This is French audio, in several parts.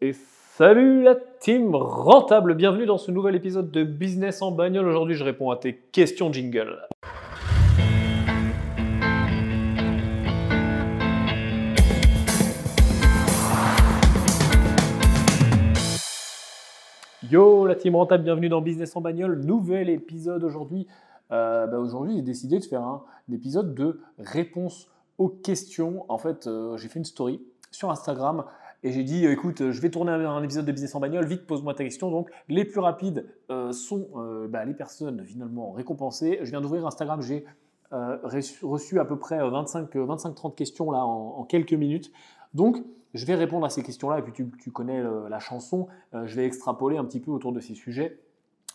Et salut la team rentable, bienvenue dans ce nouvel épisode de Business en bagnole. Aujourd'hui, je réponds à tes questions jingle. Yo la team rentable, bienvenue dans Business en bagnole. Nouvel épisode aujourd'hui. Euh, bah, aujourd'hui, j'ai décidé de faire un, épisode de réponse aux questions. En fait, euh, j'ai fait une story sur Instagram et j'ai dit écoute, je vais tourner un, épisode de Business en bagnole, vite pose-moi ta question. Donc, les plus rapides euh, sont bah, les personnes finalement récompensées. Je viens d'ouvrir Instagram, j'ai reçu à peu près 25-30 questions là en, quelques minutes. Donc, je vais répondre à ces questions-là, et puis tu, connais la chanson, je vais extrapoler un petit peu autour de ces sujets.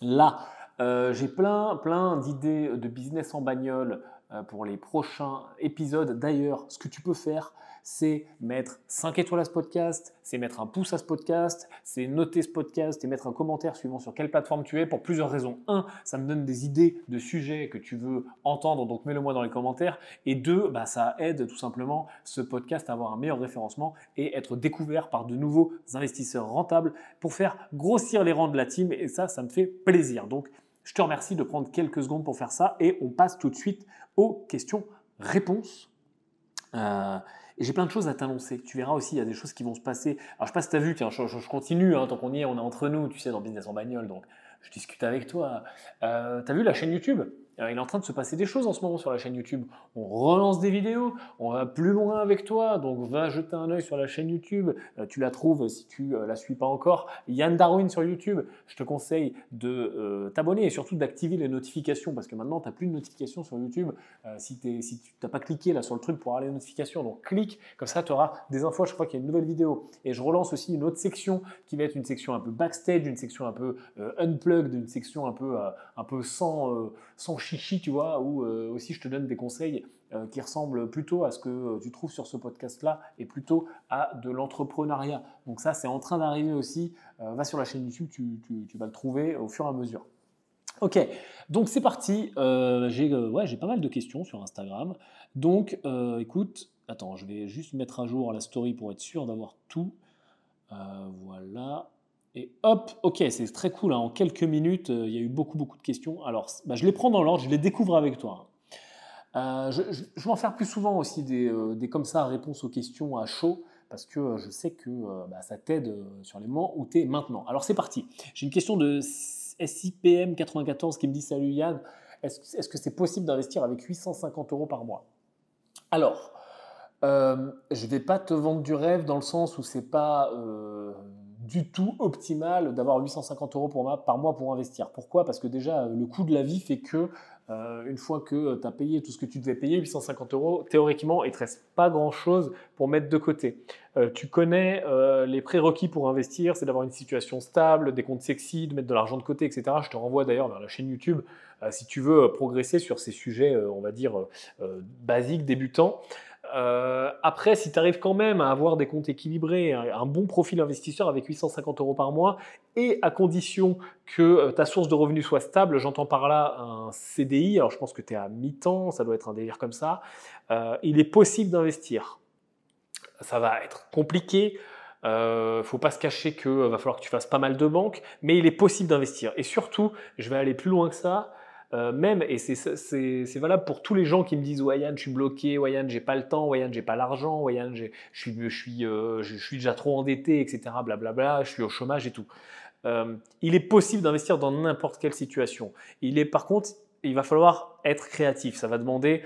Là, euh, j'ai plein, plein d'idées de business en bagnole euh, pour les prochains épisodes. D'ailleurs, ce que tu peux faire, c'est mettre 5 étoiles à ce podcast, c'est mettre un pouce à ce podcast, c'est noter ce podcast et mettre un commentaire suivant sur quelle plateforme tu es pour plusieurs raisons. Un, ça me donne des idées de sujets que tu veux entendre, donc mets-le moi dans les commentaires. Et deux, bah, ça aide tout simplement ce podcast à avoir un meilleur référencement et être découvert par de nouveaux investisseurs rentables pour faire grossir les rangs de la team. Et ça, ça me fait plaisir. Donc, je te remercie de prendre quelques secondes pour faire ça et on passe tout de suite aux questions-réponses. Euh, et j'ai plein de choses à t'annoncer. Tu verras aussi, il y a des choses qui vont se passer. Alors, je sais pas si tu as vu, tiens, je, continue, hein, tant qu'on y est, on est entre nous, tu sais, dans Business en bagnole, donc je discute avec toi. Euh, tu as vu la chaîne YouTube? Il est en train de se passer des choses en ce moment sur la chaîne YouTube. On relance des vidéos, on va plus loin avec toi, donc va jeter un œil sur la chaîne YouTube. Euh, tu la trouves si tu euh, la suis pas encore. Yann Darwin sur YouTube. Je te conseille de euh, t'abonner et surtout d'activer les notifications parce que maintenant tu n'as plus de notifications sur YouTube si, si tu n'as pas cliqué là sur le truc pour avoir les notifications. Donc clique, comme ça tu auras des infos à chaque fois qu'il y a une nouvelle vidéo. Et je relance aussi une autre section qui va être une section un peu backstage, une section un peu unplugged, une section un peu, un peu sans, sans chichi, tu vois, où euh, aussi je te donne des conseils euh, qui ressemblent plutôt à ce que euh, tu trouves sur ce podcast-là et plutôt à de l'entrepreneuriat. Donc ça, c'est en train d'arriver aussi. va sur la chaîne YouTube, tu, vas le trouver au fur et à mesure. Ok, donc c'est parti. j'ai pas mal de questions sur Instagram. Donc écoute, attends, je vais juste mettre à jour la story pour être sûr d'avoir tout. voilà. Et hop, ok, c'est très cool. Hein. En quelques minutes, euh, il y a eu beaucoup, beaucoup de questions. Alors, bah, je les prends dans l'ordre, je les découvre avec toi. Euh, je, vais en faire plus souvent aussi des, euh, des, comme ça réponses aux questions à chaud parce que je sais que bah, ça t'aide sur les moments où tu es maintenant. Alors c'est parti. J'ai une question de SIPM94 qui me dit Salut Yann, est-ce que c'est possible d'investir avec 850 euros par mois? Alors, je ne vais pas te vendre du rêve dans le sens où c'est pas du tout optimal d'avoir 850 euros par mois pour investir. Pourquoi? Parce que déjà, le coût de la vie fait que, euh, une fois que tu as payé tout ce que tu devais payer, 850 euros, théoriquement, il ne te reste pas grand-chose pour mettre de côté. Euh, tu connais euh, les prérequis pour investir, c'est d'avoir une situation stable, des comptes sexy, de mettre de l'argent de côté, etc. Je te renvoie d'ailleurs vers la chaîne YouTube si tu veux progresser sur ces sujets, on va dire, basiques, débutants. Euh, après, si tu arrives quand même à avoir des comptes équilibrés, un, bon profil investisseur avec 850 euros par mois, et à condition que euh, ta source de revenus soit stable, j'entends par là un CDI, alors je pense que tu es à mi-temps, ça doit être un délire comme ça, euh, il est possible d'investir. Ça va être compliqué, ne faut pas se cacher qu'il va falloir que tu fasses pas mal de banques, mais il est possible d'investir. Et surtout, je vais aller plus loin que ça, euh, même, et c'est valable pour tous les gens qui me disent Wayan, je suis bloqué, Wayan, j'ai pas le temps, Wayan, j'ai pas l'argent, Wayan, je suis, je, suis, euh, je suis déjà trop endetté, etc. Blablabla, je suis au chômage et tout. Euh, il est possible d'investir dans n'importe quelle situation. Il est par contre, il va falloir être créatif. Ça va demander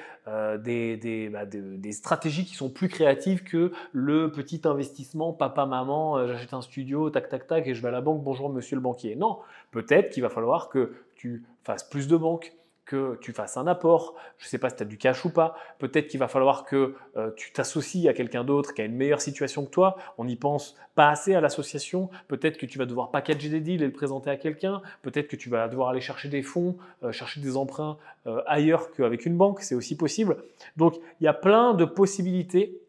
des, bah, des, stratégies qui sont plus créatives que le petit investissement papa, maman, j'achète un studio, tac, tac, tac, et je vais à la banque, bonjour monsieur le banquier. Non, peut-être qu'il va falloir que tu fasses plus de banques, que tu fasses un apport. Je ne sais pas si tu as du cash ou pas. Peut-être qu'il va falloir que euh, tu t'associes à quelqu'un d'autre qui a une meilleure situation que toi. On n'y pense pas assez à l'association. Peut-être que tu vas devoir packager des deals et le présenter à quelqu'un. Peut-être que tu vas devoir aller chercher des fonds, euh, chercher des emprunts euh, ailleurs qu'avec une banque. C'est aussi possible. Donc, il y a plein de possibilités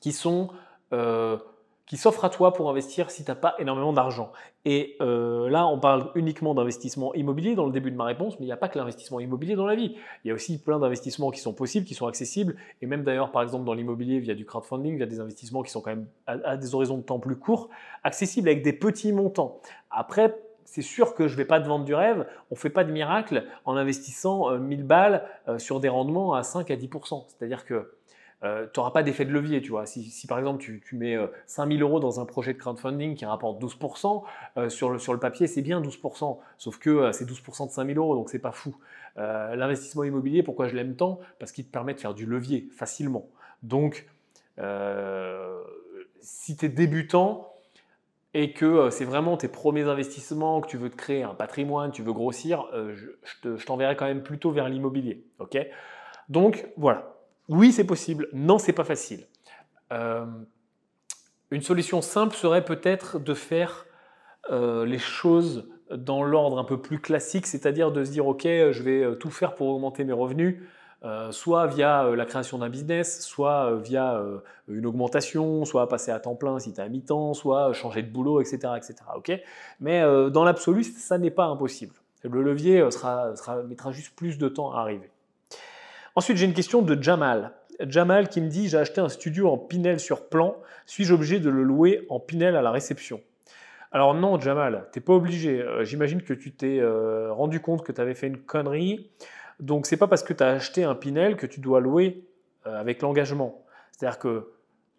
qui sont qui s'offre à toi pour investir si tu n'as pas énormément d'argent. Et euh, là, on parle uniquement d'investissement immobilier dans le début de ma réponse, mais il n'y a pas que l'investissement immobilier dans la vie. Il y a aussi plein d'investissements qui sont possibles, qui sont accessibles, et même d'ailleurs, par exemple, dans l'immobilier, via du crowdfunding, il y a des investissements qui sont quand même à, des horizons de temps plus courts, accessibles avec des petits montants. Après, c'est sûr que je ne vais pas te vendre du rêve, on ne fait pas de miracle en investissant 1000 euh, balles euh, sur des rendements à 5 à 10%. C'est-à-dire que euh, tu n'auras pas d'effet de levier. Tu vois. Si, par exemple tu, mets 5000 euh, euros dans un projet de crowdfunding qui rapporte 12%, euh, sur, le, sur le papier c'est bien 12%, sauf que c'est 12% de 5000 euros, donc c'est pas fou. L'investissement immobilier, pourquoi je l'aime tant? Parce qu'il te permet de faire du levier facilement. Donc, si tu es débutant, et que c'est vraiment tes premiers investissements, que tu veux te créer un patrimoine, tu veux grossir, je, je t'enverrai quand même plutôt vers l'immobilier. ok? Donc voilà, oui, c'est possible. Non, c'est pas facile. Euh, une solution simple serait peut-être de faire euh, les choses dans l'ordre un peu plus classique, c'est-à-dire de se dire ok, je vais euh, tout faire pour augmenter mes revenus, soit via la création d'un business, soit via une augmentation, soit passer à temps plein si tu es à mi-temps, soit changer de boulot, etc. etc. ok? Mais dans l'absolu, ça n'est pas impossible. Le levier mettra juste plus de temps à arriver. Ensuite, j'ai une question de Jamal. Jamal qui me dit J'ai acheté un studio en Pinel sur plan, suis-je obligé de le louer en Pinel à la réception? Alors, non, Jamal, tu n'es pas obligé. Euh, j'imagine que tu t'es euh, rendu compte que tu avais fait une connerie. Donc, c'est pas parce que tu as acheté un Pinel que tu dois louer euh, avec l'engagement. C'est-à-dire que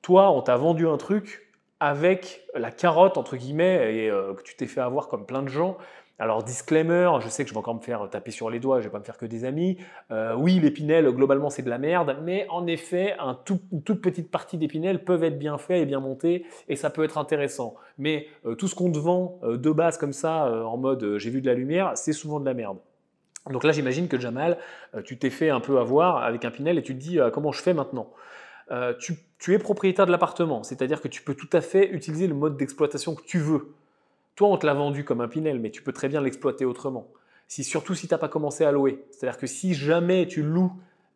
toi, on t'a vendu un truc avec la carotte, entre guillemets, et que tu t'es fait avoir comme plein de gens alors, disclaimer, je sais que je vais encore me faire taper sur les doigts, je ne vais pas me faire que des amis. Euh, oui, l'épinel, globalement, c'est de la merde, mais en effet, un une toute petite partie d'épinel peuvent être bien faits et bien montés, et ça peut être intéressant. Mais euh, tout ce qu'on te vend euh, de base comme ça, en mode j'ai vu de la lumière, c'est souvent de la merde. Donc là, j'imagine que Jamal, tu t'es fait un peu avoir avec un Pinel et tu te dis comment je fais maintenant? Tu es propriétaire de l'appartement, c'est-à-dire que tu peux tout à fait utiliser le mode d'exploitation que tu veux. Toi, on te l'a vendu comme un Pinel, mais tu peux très bien l'exploiter autrement. Si, surtout si tu n'as pas commencé à louer. C'est-à-dire que si jamais tu loues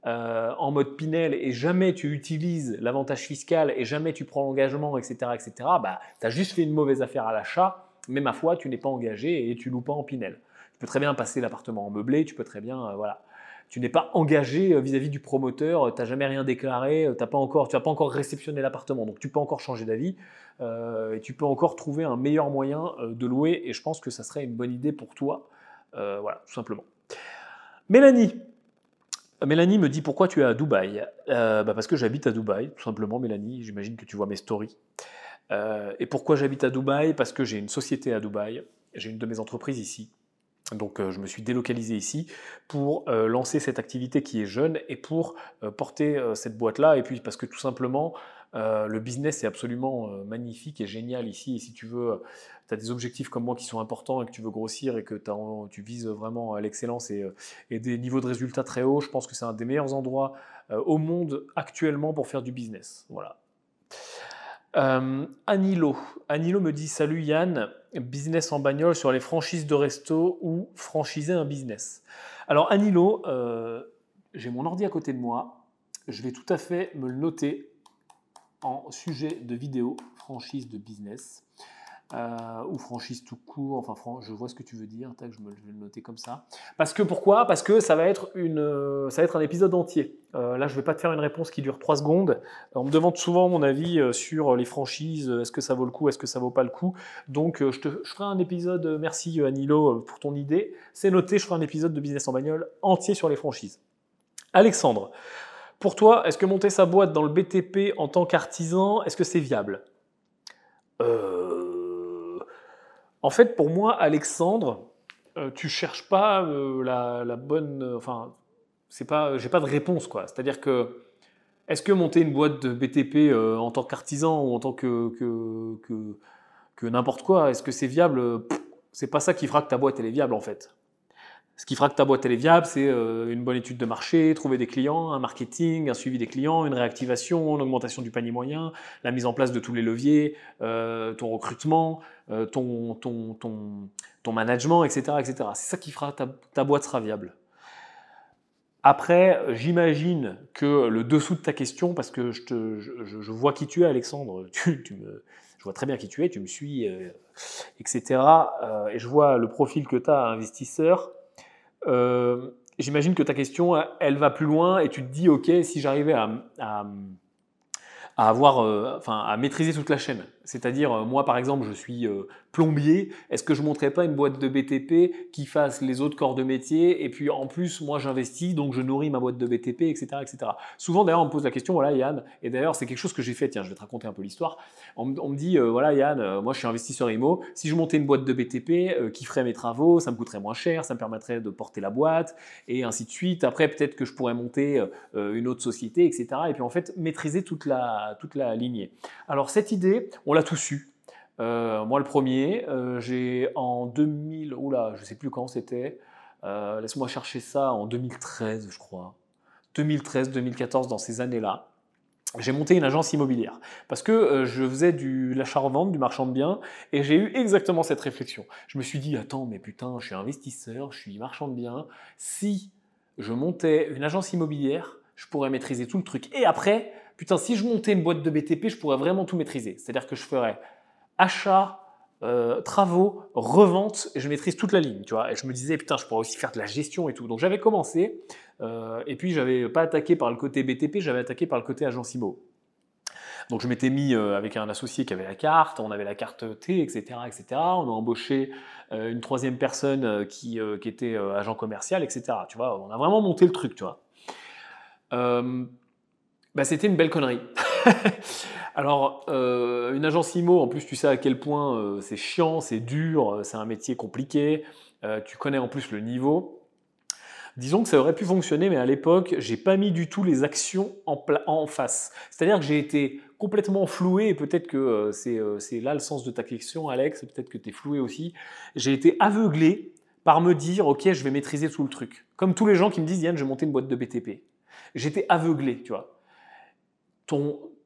euh, en mode Pinel et jamais tu utilises l'avantage fiscal et jamais tu prends l'engagement, etc., etc., bah, tu as juste fait une mauvaise affaire à l'achat, mais ma foi, tu n'es pas engagé et tu loues pas en Pinel. Tu peux très bien passer l'appartement en meublé, tu peux très bien, euh, voilà tu n'es pas engagé euh, vis-à-vis du promoteur, euh, tu n'as jamais rien déclaré, euh, as pas encore, tu n'as pas encore réceptionné l'appartement, donc tu peux encore changer d'avis et tu peux encore trouver un meilleur moyen de louer et je pense que ça serait une bonne idée pour toi. voilà, tout simplement. Mélanie. Mélanie me dit pourquoi tu es à Dubaï? Bah Parce que j'habite à Dubaï, tout simplement, Mélanie. J'imagine que tu vois mes stories. et pourquoi j'habite à Dubaï? Parce que j'ai une société à Dubaï. J'ai une de mes entreprises ici. Donc euh, je me suis délocalisé ici pour euh, lancer cette activité qui est jeune et pour euh, porter cette boîte-là. Et puis parce que tout simplement, le business est absolument magnifique et génial ici. Et si tu veux, tu as des objectifs comme moi qui sont importants et que tu veux grossir et que tu vises vraiment à l'excellence et, et, des niveaux de résultats très hauts, je pense que c'est un des meilleurs endroits au monde actuellement pour faire du business. Voilà. Anilo. Anilo me dit Salut Yann, business en bagnole sur les franchises de resto ou franchiser un business. Alors Anilo, euh, j'ai mon ordi à côté de moi. Je vais tout à fait me le noter en sujet de vidéo, franchise de business. Euh, ou franchise tout court, enfin je vois ce que tu veux dire, je, me, vais le noter comme ça. Parce que pourquoi? Parce que ça va, être une, euh, ça va être un épisode entier. Euh, là je ne vais pas te faire une réponse qui dure 3 secondes. On me demande souvent mon avis sur les franchises, est-ce que ça vaut le coup, est-ce que ça vaut pas le coup? Donc je, ferai un épisode, merci Anilo pour ton idée, c'est noté, je ferai un épisode de Business en bagnole entier sur les franchises. Alexandre, pour toi, est-ce que monter sa boîte dans le BTP en tant qu'artisan, est-ce que c'est viable? En fait, pour moi, Alexandre, euh, tu cherches pas euh, la, bonne. Euh, enfin, c'est pas, j'ai pas de réponse quoi. C'est-à-dire que est-ce que monter une boîte de BTP en tant qu'artisan ou en tant que que, que, n'importe quoi, est-ce que c'est viable? C'est pas ça qui fera que ta boîte elle est viable en fait. Ce qui fera que ta boîte est viable, c'est une bonne étude de marché, trouver des clients, un marketing, un suivi des clients, une réactivation, une augmentation du panier moyen, la mise en place de tous les leviers, ton recrutement, euh, ton, management, etc. etc. C'est ça qui fera ta, ta boîte sera viable. Après, j'imagine que le dessous de ta question, parce que je, vois qui tu es, Alexandre, tu, me, je vois très bien qui tu es, tu me suis, euh, etc. Euh, et je vois le profil que tu as, investisseur. Euh, j'imagine que ta question, elle va plus loin et tu te dis, OK, si j'arrivais à, avoir, euh, enfin, à maîtriser toute la chaîne. C'est-à-dire, euh, moi, par exemple, je suis euh, plombier. Est-ce que je ne montrais pas une boîte de BTP qui fasse les autres corps de métier Et puis, en plus, moi, j'investis, donc je nourris ma boîte de BTP, etc., etc. Souvent, d'ailleurs, on me pose la question, voilà, Yann. Et d'ailleurs, c'est quelque chose que j'ai fait. Tiens, je vais te raconter un peu l'histoire. On, me dit, voilà, Yann, moi, je suis investisseur IMO. Si je montais une boîte de BTP qui ferait mes travaux, ça me coûterait moins cher, ça me permettrait de porter la boîte, et ainsi de suite. Après, peut-être que je pourrais monter une autre société, etc. Et puis, en fait, maîtriser toute la, toute la lignée. Alors, cette idée, on l'a tout su. Euh, moi, le premier, euh, j'ai en 2000, oula, je sais plus quand c'était, euh, laisse-moi chercher ça, en 2013, je crois. 2013, 2014, dans ces années-là, j'ai monté une agence immobilière parce que je faisais du l'achat-revente, du marchand de biens et j'ai eu exactement cette réflexion. Je me suis dit, attends, mais putain, je suis investisseur, je suis marchand de biens. Si je montais une agence immobilière, je pourrais maîtriser tout le truc. Et après, putain, si je montais une boîte de BTP, je pourrais vraiment tout maîtriser. C'est-à-dire que je ferais achat, euh, travaux, revente, et je maîtrise toute la ligne, tu vois. Et je me disais, putain, je pourrais aussi faire de la gestion et tout. Donc j'avais commencé, euh, et puis j'avais pas attaqué par le côté BTP, j'avais attaqué par le côté agence IMO. Donc je m'étais mis euh, avec un associé qui avait la carte, on avait la carte T, etc. etc. On a embauché une troisième personne qui, était agent commercial, etc. Tu vois, on a vraiment monté le truc, tu vois bah, C'était une belle connerie. Alors, euh, une agence IMO, en plus, tu sais à quel point euh, c'est chiant, c'est dur, euh, c'est un métier compliqué, tu connais en plus le niveau. Disons que ça aurait pu fonctionner, mais à l'époque, j'ai pas mis du tout les actions en, en face. C'est-à-dire que j'ai été complètement floué, et peut-être que c'est là le sens de ta question, Alex, peut-être que tu es floué aussi. J'ai été aveuglé par me dire, ok, je vais maîtriser tout le truc. Comme tous les gens qui me disent, Yann, je vais monter une boîte de BTP. J'étais aveuglé, tu vois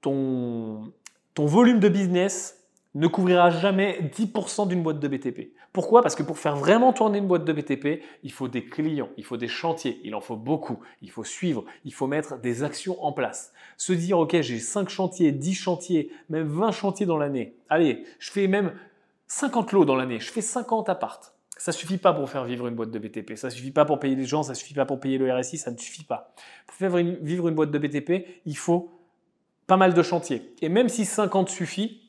ton, volume de business ne couvrira jamais 10% d'une boîte de BTP. Pourquoi? Parce que pour faire vraiment tourner une boîte de BTP, il faut des clients, il faut des chantiers, il en faut beaucoup, il faut suivre, il faut mettre des actions en place. Se dire, OK, j'ai 5 chantiers, 10 chantiers, même 20 chantiers dans l'année. Allez, je fais même 50 lots dans l'année, je fais 50 appartes. Ça suffit pas pour faire vivre une boîte de BTP, ça suffit pas pour payer les gens, ça suffit pas pour payer le RSI, ça ne suffit pas. Pour faire vivre une boîte de BTP, il faut pas mal de chantiers. Et même si 50 suffit,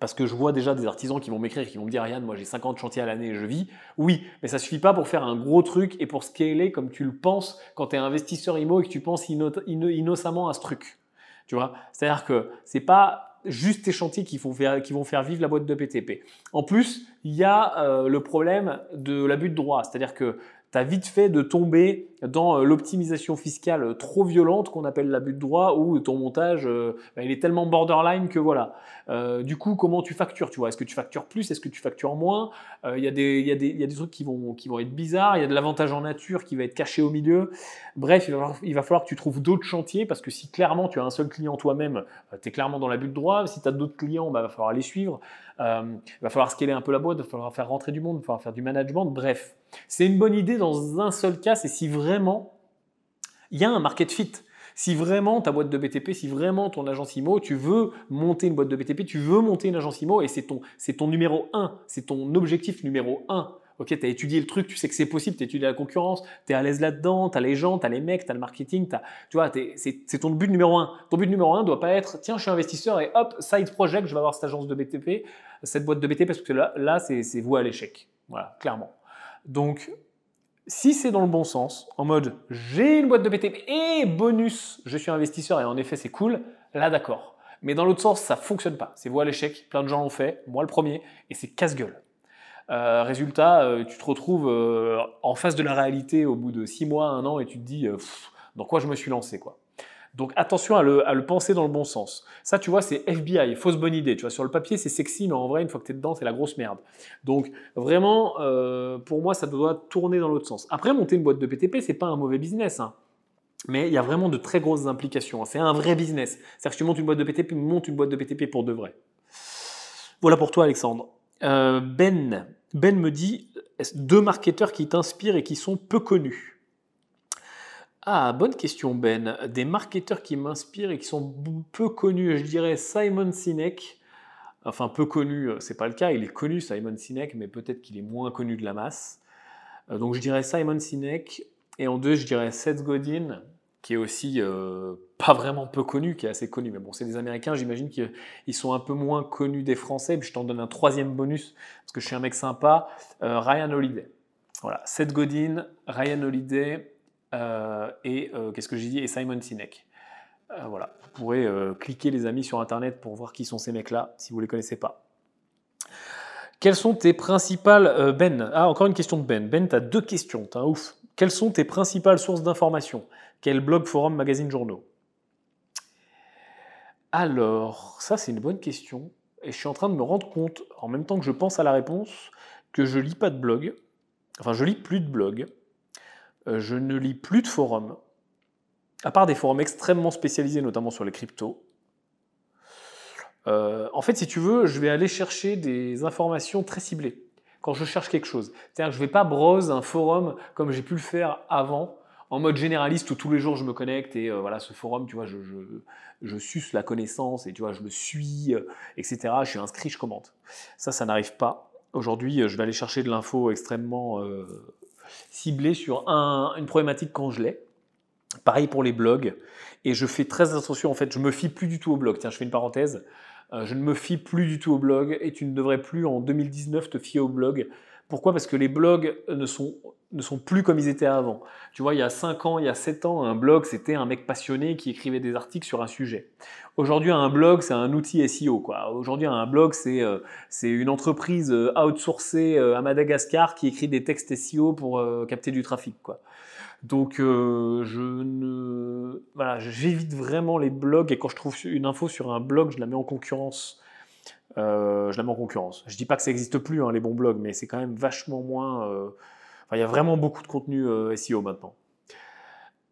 parce que je vois déjà des artisans qui vont m'écrire, qui vont me dire Yann, moi j'ai 50 chantiers à l'année et je vis. Oui, mais ça suffit pas pour faire un gros truc et pour scaler comme tu le penses quand tu es investisseur IMO et que tu penses innocemment à ce truc. Tu vois? C'est-à-dire que c'est pas juste tes chantiers qui, vont faire, qui vont faire vivre la boîte de PTP. En plus, il y a euh, le problème de l'abus de droit. C'est-à-dire que tu as vite fait de tomber dans euh, l'optimisation fiscale trop violente qu'on appelle l'abus de droit où ton montage euh, bah, il est tellement borderline que voilà. Euh, du coup, comment tu factures Tu est-ce que tu factures plus? Est-ce que tu factures moins? Il y, a des, trucs qui vont, être bizarres. Il y a de l'avantage en nature qui va être caché au milieu. Bref, il va, falloir, que tu trouves d'autres chantiers parce que si clairement tu as un seul client toi-même, tu es clairement dans l'abus de droit. Si tu as d'autres clients, bah, il va falloir les suivre. il va falloir scaler un peu la boîte, il va falloir faire rentrer du monde, il va falloir faire du management. Bref, c'est une bonne idée dans un seul cas, c'est si vraiment il y a un market fit. Si vraiment ta boîte de BTP, si vraiment ton agence IMO, tu veux monter une boîte de BTP, tu veux monter une agence IMO et c'est ton, ton numéro 1, c'est ton objectif numéro 1. Ok, tu as étudié le truc, tu sais que c'est possible, tu as étudié la concurrence, tu es à l'aise là-dedans, tu as les gens, tu as les mecs, tu as le marketing, tu vois, c'est ton but numéro 1. Ton but numéro 1 doit pas être tiens, je suis investisseur et hop, side project, je vais avoir cette agence de BTP, cette boîte de BTP parce que là, là c'est vous à l'échec. Voilà, clairement. Donc, si c'est dans le bon sens, en mode j'ai une boîte de BTP et bonus, je suis investisseur et en effet c'est cool, là d'accord. Mais dans l'autre sens, ça fonctionne pas. C'est voie à l'échec, plein de gens l'ont fait, moi le premier, et c'est casse-gueule. Euh, résultat, euh, tu te retrouves euh, en face de la réalité au bout de six mois, un an, et tu te dis dans quoi je me suis lancé quoi. Donc attention à le, penser dans le bon sens. Ça, tu vois, c'est FBI, fausse bonne idée. Tu vois, sur le papier, c'est sexy, mais en vrai, une fois que tu es dedans, c'est la grosse merde. Donc vraiment, euh, pour moi, ça doit tourner dans l'autre sens. Après, monter une boîte de PTP, c'est pas un mauvais business. Hein. Mais il y a vraiment de très grosses implications. Hein. C'est un vrai business. C'est-à-dire que tu montes une boîte de PTP, monte une boîte de PTP pour de vrai. Voilà pour toi, Alexandre. Euh, ben, Ben me dit deux marketeurs qui t'inspirent et qui sont peu connus? Ah, bonne question Ben. Des marketeurs qui m'inspirent et qui sont peu connus, je dirais Simon Sinek. Enfin, peu connu, euh, c'est pas le cas, il est connu Simon Sinek, mais peut-être qu'il est moins connu de la masse. Euh, donc je dirais Simon Sinek, et en deux, je dirais Seth Godin, qui est aussi euh, pas vraiment peu connu, qui est assez connu. Mais bon, c'est des Américains, j'imagine qu'ils sont un peu moins connus des Français. je t'en donne un troisième bonus, parce que je suis un mec sympa. Ryan Holiday. Voilà, Seth Godin, Ryan Holiday, et qu'est-ce que j'ai dit? Simon Sinek. voilà, vous pourrez cliquer les amis sur internet pour voir qui sont ces mecs-là, si vous ne les connaissez pas. Quelles sont tes principales. ben, ah, encore une question de Ben. Ben, tu as deux questions, ouf. Quelles sont tes principales sources d'informations? Quel blog, forum, magazine, journaux? Alors, ça, c'est une bonne question. Et je suis en train de me rendre compte, en même temps que je pense à la réponse, que je lis pas de blog. Enfin, je lis plus de blog. Euh, je ne lis plus de forums. À part des forums extrêmement spécialisés, notamment sur les cryptos. Euh, en fait, si tu veux, je vais aller chercher des informations très ciblées quand je cherche quelque chose. C'est-à-dire que je ne vais pas browse un forum comme j'ai pu le faire avant, en mode généraliste où tous les jours je me connecte et euh, voilà, ce forum, tu vois, je, suce la connaissance et tu vois, je me suis, etc. Je suis inscrit, je commente. Ça, ça n'arrive pas. Aujourd'hui, je vais aller chercher de l'info extrêmement ciblée sur une problématique quand je l'ai. Pareil pour les blogs. Et je fais très attention, en fait, je me fie plus du tout au blog. Tiens, je fais une parenthèse. Euh, je ne me fie plus du tout au blog et tu ne devrais plus en 2019 te fier au blog. Pourquoi? Parce que les blogs ne sont, ne sont plus comme ils étaient avant. Tu vois, il y a 5 ans, il y a 7 ans, un blog, c'était un mec passionné qui écrivait des articles sur un sujet. Aujourd'hui, un blog, c'est un outil SEO. Aujourd'hui, un blog, c'est euh, une entreprise euh, outsourcée à Madagascar qui écrit des textes SEO pour capter du trafic. Quoi. Donc, euh, je ne, voilà, j'évite vraiment les blogs et quand je trouve une info sur un blog, je la mets en concurrence. Euh, je la mets en concurrence. Je dis pas que ça n'existe plus hein, les bons blogs, mais c'est quand même vachement moins. Euh, enfin, il y a vraiment beaucoup de contenu SEO maintenant.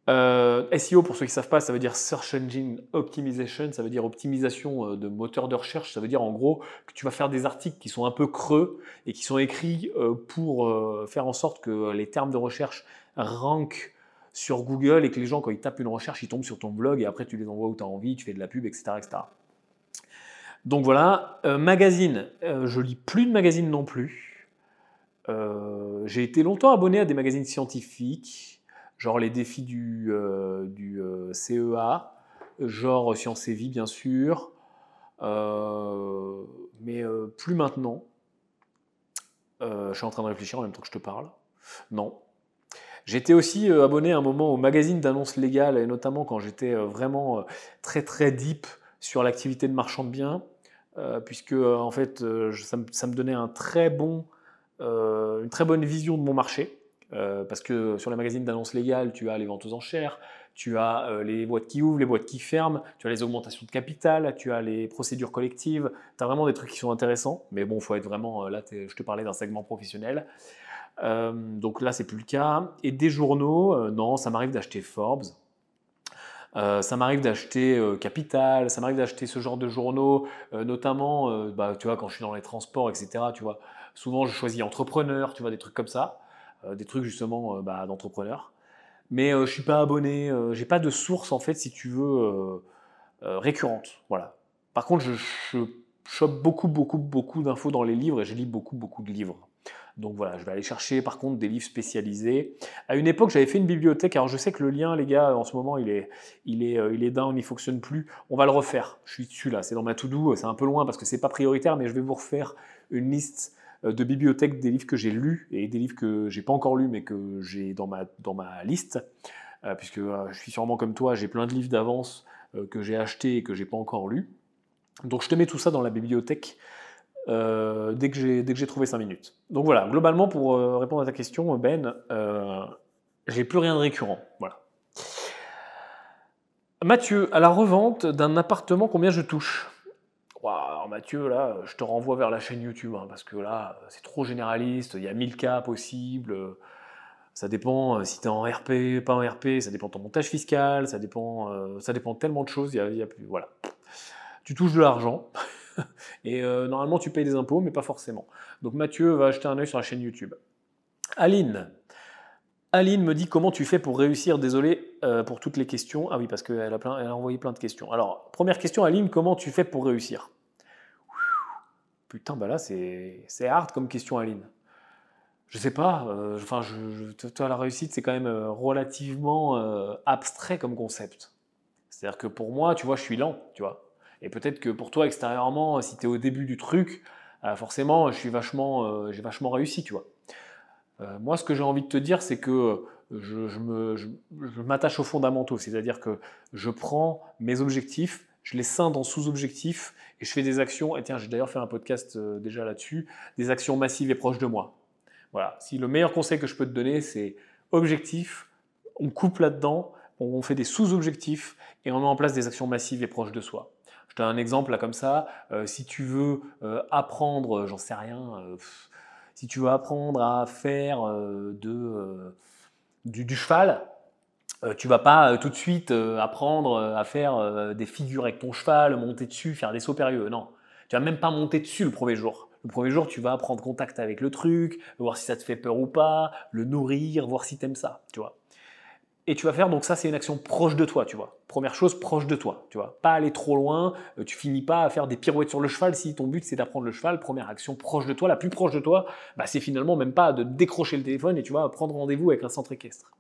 SEO, pour ceux qui ne savent pas, ça veut dire Search Engine Optimization, ça veut dire optimisation de moteur de recherche, ça veut dire en gros que tu vas faire des articles qui sont un peu creux et qui sont écrits pour faire en sorte que les termes de recherche rank sur Google et que les gens, quand ils tapent une recherche, ils tombent sur ton blog et après tu les envoies où tu as envie, tu fais de la pub, etc. etc. Donc voilà, euh, magazine, euh, je lis plus de magazines non plus. Euh, j'ai été longtemps abonné à des magazines scientifiques, genre les défis du, CEA, genre Science et Vie bien sûr, mais plus maintenant. je suis en train de réfléchir en même temps que je te parle. Non, J'étais aussi abonné à un moment au magazine d'annonces légales, et notamment quand j'étais vraiment très très deep sur l'activité de marchand de biens, puisque en fait ça me, donnait une très bonne vision de mon marché. parce que sur les magazines d'annonces légales, tu as les ventes aux enchères, tu as les boîtes qui ouvrent, les boîtes qui ferment, tu as les augmentations de capital, tu as les procédures collectives, tu as vraiment des trucs qui sont intéressants, mais bon, faut être vraiment, là je te parlais d'un segment professionnel. Euh, donc là, c'est plus le cas. Et des journaux, euh, non, ça m'arrive d'acheter Forbes. Euh, ça m'arrive d'acheter Capital, ça m'arrive d'acheter ce genre de journaux, notamment, bah, tu vois, quand je suis dans les transports, etc. Tu vois, souvent je choisis entrepreneur, tu vois, des trucs comme ça, des trucs justement bah, d'entrepreneur. Mais je suis pas abonné, j'ai pas de source en fait, si tu veux, récurrente. Voilà. Par contre, je, je chope beaucoup, beaucoup, beaucoup d'infos dans les livres et je lis beaucoup, beaucoup de livres. Donc voilà, je vais aller chercher par contre des livres spécialisés. À une époque, j'avais fait une bibliothèque. Alors je sais que le lien, les gars, en ce moment, il est, il est, euh, il est down, il fonctionne plus. On va le refaire. Je suis dessus là, c'est dans ma to-do. C'est un peu loin parce que c'est pas prioritaire, mais je vais vous refaire une liste euh, de bibliothèques des livres que j'ai lus et des livres que j'ai pas encore lus mais que j'ai dans ma, dans ma liste. Euh, puisque je suis sûrement comme toi, j'ai plein de livres d'avance que j'ai achetés et que j'ai pas encore lus. Donc je te mets tout ça dans la bibliothèque euh, dès que j'ai trouvé 5 minutes. Donc voilà, globalement, pour euh, répondre à ta question, Ben, euh, j'ai plus rien de récurrent. Voilà. Mathieu, à la revente d'un appartement, combien je touche? Alors Mathieu, là, je te renvoie vers la chaîne YouTube, hein, parce que là, c'est trop généraliste, il y a 1000 cas possibles. Ça dépend si tu es en RP, pas en RP, ça dépend de ton montage fiscal, ça dépend, ça dépend tellement de choses. Il y a, voilà. Tu touches de l'argent. Et euh, normalement, tu payes des impôts, mais pas forcément. Donc Mathieu va acheter un œil sur la chaîne YouTube. Aline. Aline me dit comment tu fais pour réussir. Désolé euh, pour toutes les questions. Ah oui, parce qu'elle a, elle a envoyé plein de questions. Alors, première question, Aline, comment tu fais pour réussir? Putain, bah là, c'est hard comme question, Aline. Je sais pas. Euh, enfin, je, toi, la réussite, c'est quand même relativement abstrait comme concept. C'est-à-dire que pour moi, tu vois, je suis lent, tu vois. Et peut-être que pour toi, extérieurement, si tu es au début du truc, forcément, je vachement, j'ai vachement réussi, tu vois. Euh, moi, ce que j'ai envie de te dire, c'est que je, m'attache aux fondamentaux, c'est-à-dire que je prends mes objectifs, je les scinde en sous-objectifs et je fais des actions. Et tiens, j'ai d'ailleurs fait un podcast euh, déjà là-dessus, des actions massives et proches de moi. Voilà. Si le meilleur conseil que je peux te donner, c'est objectif, on coupe là-dedans, on fait des sous-objectifs et on met en place des actions massives et proches de soi. Te donne un exemple comme ça. Euh, si tu veux apprendre, j'en sais rien si tu veux apprendre à faire euh, de, euh, du, cheval, euh, tu vas pas tout de suite apprendre à faire des figures avec ton cheval, monter dessus, faire des sauts périlleux. Non, tu vas même pas monter dessus le premier jour. Le premier jour, tu vas prendre contact avec le truc, voir si ça te fait peur ou pas, le nourrir, voir si tu aimes ça, tu vois. Et tu vas faire, donc ça c'est une action proche de toi, tu vois. Première chose, proche de toi, tu vois. Pas aller trop loin, euh, tu finis pas à faire des pirouettes sur le cheval si ton but c'est d'apprendre le cheval. Première action proche de toi, la plus proche de toi, bah, c'est finalement même pas de décrocher le téléphone et tu vas prendre rendez-vous avec un centre équestre.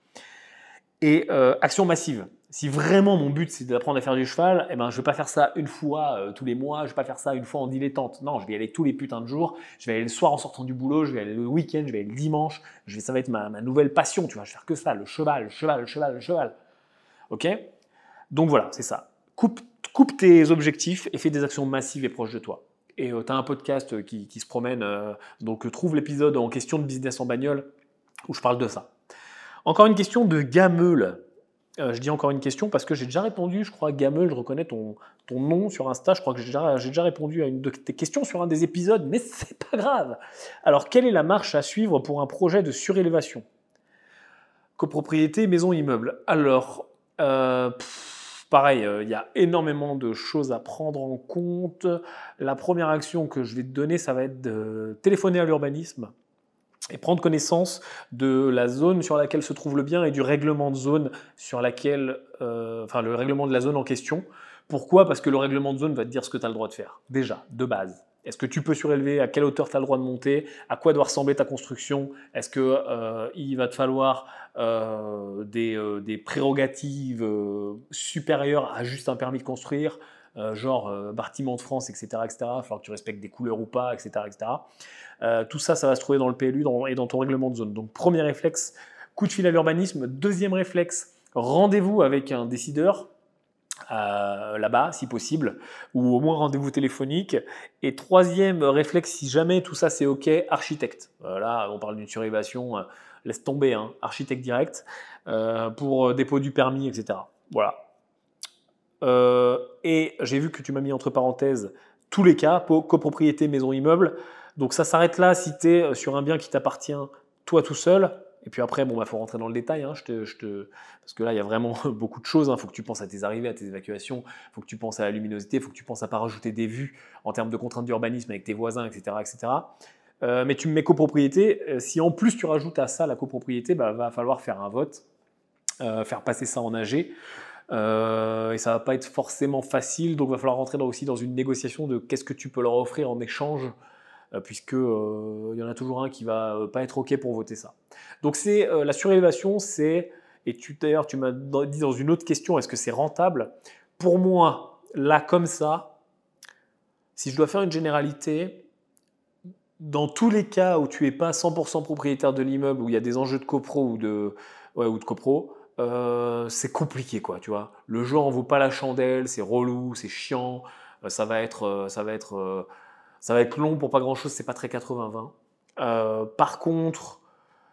Et euh, action massive. Si vraiment mon but c'est d'apprendre à faire du cheval, eh ben, je vais pas faire ça une fois euh, tous les mois, je vais pas faire ça une fois en dilettante. Non, je vais y aller tous les putains de jours. Je vais aller le soir en sortant du boulot, je vais aller le week-end, je vais aller le dimanche. Je vais, ça va être ma, nouvelle passion, tu vois. Je vais faire que ça, le cheval, le cheval, le cheval, le cheval. Ok? Donc voilà, c'est ça. Coupe, coupe tes objectifs et fais des actions massives et proches de toi. Et euh, tu as un podcast qui, qui se promène, donc trouve l'épisode en question de business en bagnole où je parle de ça. Encore une question de Gameul. Euh, je dis encore une question parce que j'ai déjà répondu, je crois, Gameul, je reconnais ton, nom sur Insta, je crois que j'ai déjà, déjà, répondu à une de tes questions sur un des épisodes, mais c'est pas grave. Alors, quelle est la marche à suivre pour un projet de surélévation? Copropriété, maison, immeuble. Alors, euh, pareil, euh, il y a énormément de choses à prendre en compte. La première action que je vais te donner, ça va être de téléphoner à l'urbanisme et prendre connaissance de la zone sur laquelle se trouve le bien et du règlement de zone sur laquelle, euh, enfin le règlement de la zone en question. Pourquoi? Parce que le règlement de zone va te dire ce que tu as le droit de faire, déjà, de base. Est-ce que tu peux surélever? À quelle hauteur tu as le droit de monter? À quoi doit ressembler ta construction? Est-ce qu'il euh, va te falloir euh, des, des, prérogatives supérieures à juste un permis de construire? Genre bâtiment de France, etc., etc. Il falloir que tu respectes des couleurs ou pas, etc., etc. Euh, tout ça, ça va se trouver dans le PLU et dans ton règlement de zone. Donc premier réflexe, coup de fil à l'urbanisme. Deuxième réflexe, rendez-vous avec un décideur. Euh, là-bas, si possible, ou au moins rendez-vous téléphonique. Et troisième réflexe, si jamais tout ça c'est OK, architecte. là, on parle d'une surélévation, euh, laisse tomber, hein, architecte direct, pour dépôt du permis, etc. Voilà. Et j'ai vu que tu m'as mis entre parenthèses tous les cas, copropriété, maison, immeuble. Donc ça s'arrête là si tu es euh, sur un bien qui t'appartient toi tout seul. Et puis après, bon, il bah, faut rentrer dans le détail, hein. je te, je te... parce que là, il y a vraiment beaucoup de choses. Il hein. faut que tu penses à tes arrivées, à tes évacuations, il faut que tu penses à la luminosité, il faut que tu penses à pas rajouter des vues en termes de contraintes d'urbanisme avec tes voisins, etc. etc. Euh, mais tu me mets copropriété. Euh, si en plus tu rajoutes à ça la copropriété, il bah, va falloir faire un vote, faire passer ça en AG. Et ça va pas être forcément facile, donc il va falloir rentrer aussi dans une négociation de qu'est-ce que tu peux leur offrir en échange euh, puisqu'il euh, y en a toujours un qui va euh, pas être OK pour voter ça. Donc c'est la surélévation, c'est, et tu d'ailleurs tu m'as dit dans une autre question, est-ce que c'est rentable? Pour moi, là comme ça, si je dois faire une généralité, dans tous les cas où tu n'es pas 100% propriétaire de l'immeuble, où il y a des enjeux de copro ou de, ou de copro, c'est compliqué, quoi, tu vois. Le jeu en vaut pas la chandelle, c'est relou, c'est chiant, ça va être, ça va être ça va être long pour pas grand-chose, c'est pas très 80-20. Euh, par contre,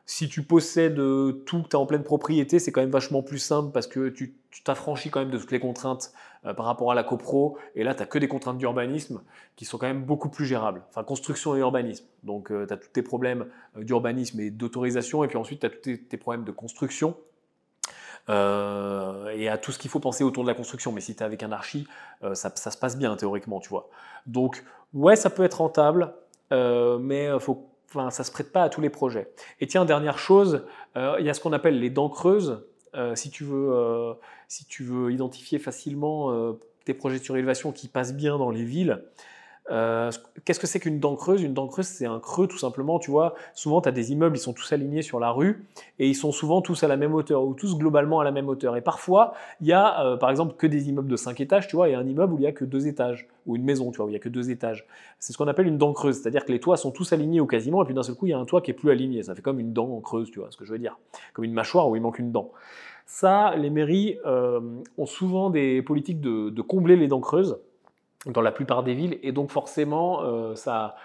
si tu possèdes tout, que tu es en pleine propriété, c'est quand même vachement plus simple parce que tu t'affranchis quand même de toutes les contraintes euh, par rapport à la copro. Et là, tu que des contraintes d'urbanisme qui sont quand même beaucoup plus gérables. Enfin, construction et urbanisme. Donc, euh, tu as tous tes problèmes d'urbanisme et d'autorisation. Et puis ensuite, tu as tous tes, problèmes de construction. Et à tout ce qu'il faut penser autour de la construction. Mais si tu es avec un archi, ça, ça, se passe bien théoriquement, tu vois. Donc, ouais, ça peut être rentable, euh, mais faut enfin, ça se prête pas à tous les projets. Et tiens, dernière chose, euh, il y a ce qu'on appelle les dents creuses. Euh, si, tu veux, euh, si tu veux identifier facilement tes projets de surélévation qui passent bien dans les villes, euh, qu'est-ce que c'est qu'une dent creuse? Une dent creuse, c'est un creux tout simplement. Tu vois, souvent, tu as des immeubles, ils sont tous alignés sur la rue et ils sont souvent tous à la même hauteur ou tous globalement à la même hauteur. Et parfois, il y a euh, par exemple que des immeubles de 5 étages, tu vois, et un immeuble où il n'y a que 2 étages ou une maison, tu vois, où il n'y a que 2 étages. C'est ce qu'on appelle une dent creuse, c'est-à-dire que les toits sont tous alignés ou quasiment, et puis d'un seul coup, il y a un toit qui est plus aligné. Ça fait comme une dent creuse, tu vois ce que je veux dire Comme une mâchoire où il manque une dent. Ça, les mairies euh, ont souvent des politiques de combler les dents creuses dans la plupart des villes. Et donc forcément, euh, ça,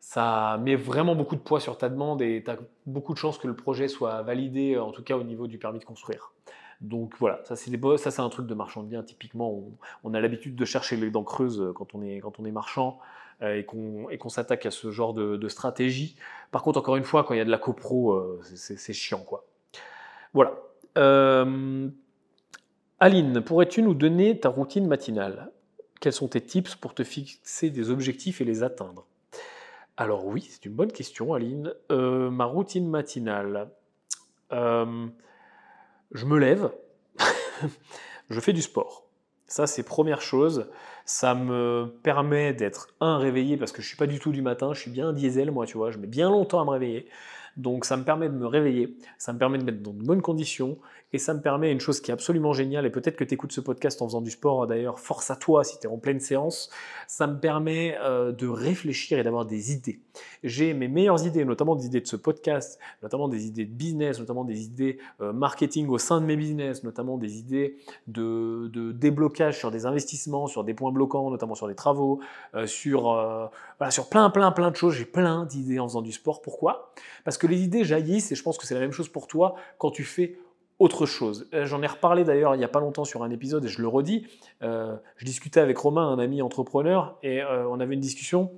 ça met vraiment beaucoup de poids sur ta demande et tu as beaucoup de chances que le projet soit validé, en tout cas au niveau du permis de construire. Donc voilà, ça c'est, c'est un truc de marchand de biens. Typiquement, on, a l'habitude de chercher les dents creuses quand on est, quand on est marchand euh, et, qu'on, et qu'on s'attaque à ce genre de, stratégie. Par contre, encore une fois, quand il y a de la copro, euh, c'est, chiant. quoi. Voilà. Aline, pourrais-tu nous donner ta routine matinale? Quels sont tes tips pour te fixer des objectifs et les atteindre? Alors oui, c'est une bonne question, Aline. Euh, ma routine matinale. Euh, je me lève, je fais du sport. Ça, c'est première chose. Ça me permet d'être un réveillé parce que je suis pas du tout du matin. Je suis bien diesel, moi, tu vois. Je mets bien longtemps à me réveiller. Donc ça me permet de me réveiller, ça me permet de mettre dans de bonnes conditions, et ça me permet une chose qui est absolument géniale, et peut-être que tu écoutes ce podcast en faisant du sport d'ailleurs, force à toi si tu es en pleine séance, ça me permet euh, de réfléchir et d'avoir des idées. J'ai mes meilleures idées, notamment des idées de ce podcast, notamment des idées de business, notamment des idées euh, marketing au sein de mes business, notamment des idées de, déblocage sur des investissements, sur des points bloquants, notamment sur des travaux, euh, sur, voilà, sur plein, plein, plein de choses. J'ai plein d'idées en faisant du sport. Pourquoi? Parce que les idées jaillissent, et je pense que c'est la même chose pour toi quand tu fais autre chose. Euh, j'en ai reparlé d'ailleurs il n'y a pas longtemps sur un épisode, et je le redis. Euh, je discutais avec Romain, un ami entrepreneur, et euh, on avait une discussion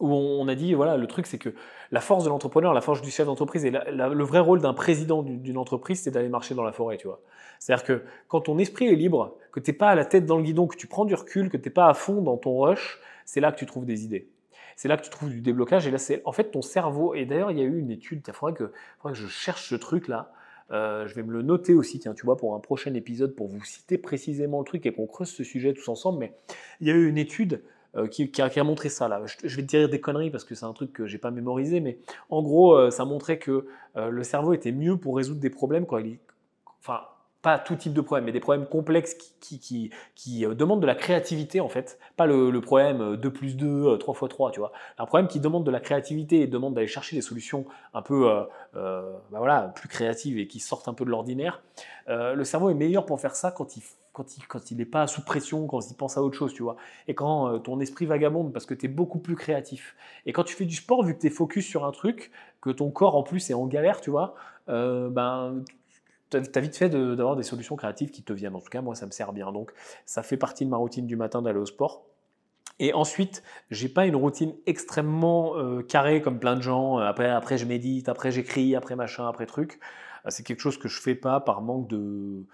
où on, a dit, voilà, le truc c'est que la force de l'entrepreneur, la force du chef d'entreprise, et le vrai rôle d'un président d'une entreprise, c'est d'aller marcher dans la forêt, tu vois. C'est-à-dire que quand ton esprit est libre, que tu n'es pas à la tête dans le guidon, que tu prends du recul, que tu n'es pas à fond dans ton rush, c'est là que tu trouves des idées. C'est là que tu trouves du déblocage. Et là, c'est en fait ton cerveau. Et d'ailleurs, il y a eu une étude. Il faudrait que, faudrait que je cherche ce truc-là. Euh, je vais me le noter aussi, tiens, tu vois, pour un prochain épisode, pour vous citer précisément le truc et qu'on creuse ce sujet tous ensemble. Mais il y a eu une étude euh, qui, a, montré ça là. Je, vais te dire des conneries parce que c'est un truc que j'ai pas mémorisé, mais en gros, euh, ça montrait que le cerveau était mieux pour résoudre des problèmes quand il, enfin, pas tout type de problème, mais des problèmes complexes qui, qui, qui, euh, demandent de la créativité en fait. Pas le, problème 2 euh, plus 2, 3 x 3, tu vois. Un problème qui demande de la créativité et demande d'aller chercher des solutions un peu euh, bah voilà, plus créatives et qui sortent un peu de l'ordinaire. le cerveau est meilleur pour faire ça quand il quand il quand il n'est pas sous pression, quand il pense à autre chose, tu vois. Et quand ton esprit vagabonde parce que tu es beaucoup plus créatif. Et quand tu fais du sport, vu que tu es focus sur un truc, que ton corps en plus est en galère, tu vois, ben tu as vite fait d'avoir des solutions créatives qui te viennent. En tout cas, moi, ça me sert bien. Donc, ça fait partie de ma routine du matin d'aller au sport. Et ensuite, j'ai pas une routine extrêmement euh, carrée comme plein de gens. Après, après je médite, après j'écris, après machin, après truc. Euh, c'est quelque chose que je fais pas par manque de,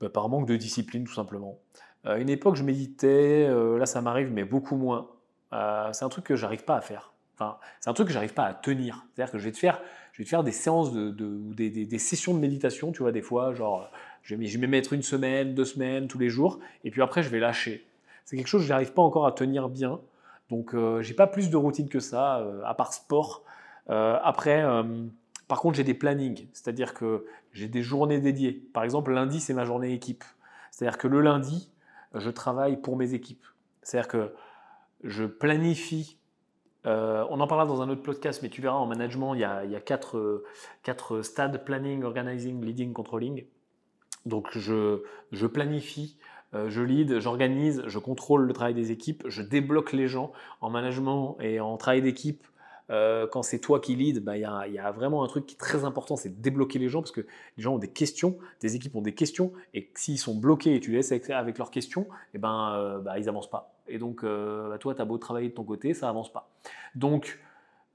bah, par manque de discipline, tout simplement. À une époque, je méditais. Euh, là, ça m'arrive, mais beaucoup moins. c'est un truc que j'arrive pas à faire. Enfin, c'est un truc que j'arrive pas à tenir. C'est-à-dire que je vais te faire je vais faire des séances de, des, sessions de méditation, tu vois, des fois, genre, je vais, je mettre une semaine, deux semaines, tous les jours, et puis après, je vais lâcher. C'est quelque chose que je n'arrive pas encore à tenir bien. Donc, euh, j'ai pas plus de routine que ça, euh, à part sport. Euh, après, par contre, j'ai des plannings, c'est-à-dire que j'ai des journées dédiées. Par exemple, lundi, c'est ma journée équipe. C'est-à-dire que le lundi, je travaille pour mes équipes. C'est-à-dire que je planifie euh, on en parlera dans un autre podcast, mais tu verras en management, il y a, quatre, stades planning, organizing, leading, controlling. Donc je, planifie, euh, je lead, j'organise, je contrôle le travail des équipes, je débloque les gens en management et en travail d'équipe. Euh, quand c'est toi qui lead, bah, il y, a vraiment un truc qui est très important, c'est de débloquer les gens parce que les gens ont des questions, des équipes ont des questions, et s'ils sont bloqués et tu les laisses avec, leurs questions, et eh ben, bah, ils n'avancent pas. Et donc, euh, bah, toi, tu as beau travailler de ton côté, ça avance pas. Donc,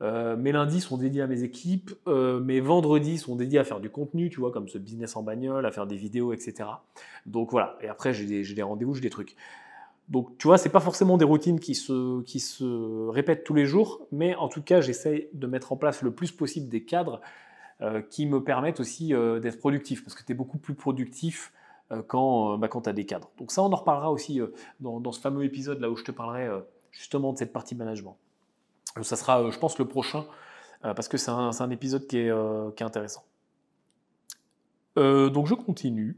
euh, mes lundis sont dédiés à mes équipes, euh, mes vendredis sont dédiés à faire du contenu, tu vois, comme ce business en bagnole, à faire des vidéos, etc. Donc voilà, et après j'ai des, rendez-vous, j'ai des trucs. Donc, tu vois, c'est pas forcément des routines qui se, qui se répètent tous les jours, mais en tout cas, j'essaye de mettre en place le plus possible des cadres euh, qui me permettent aussi d'être productif, parce que tu es beaucoup plus productif quand, bah, quand tu as des cadres. Donc ça, on en reparlera aussi dans, dans, ce fameux épisode là où je te parlerai justement de cette partie management. Donc, ça sera, je pense, le prochain, parce que c'est un, épisode qui est, qui est intéressant. donc je continue.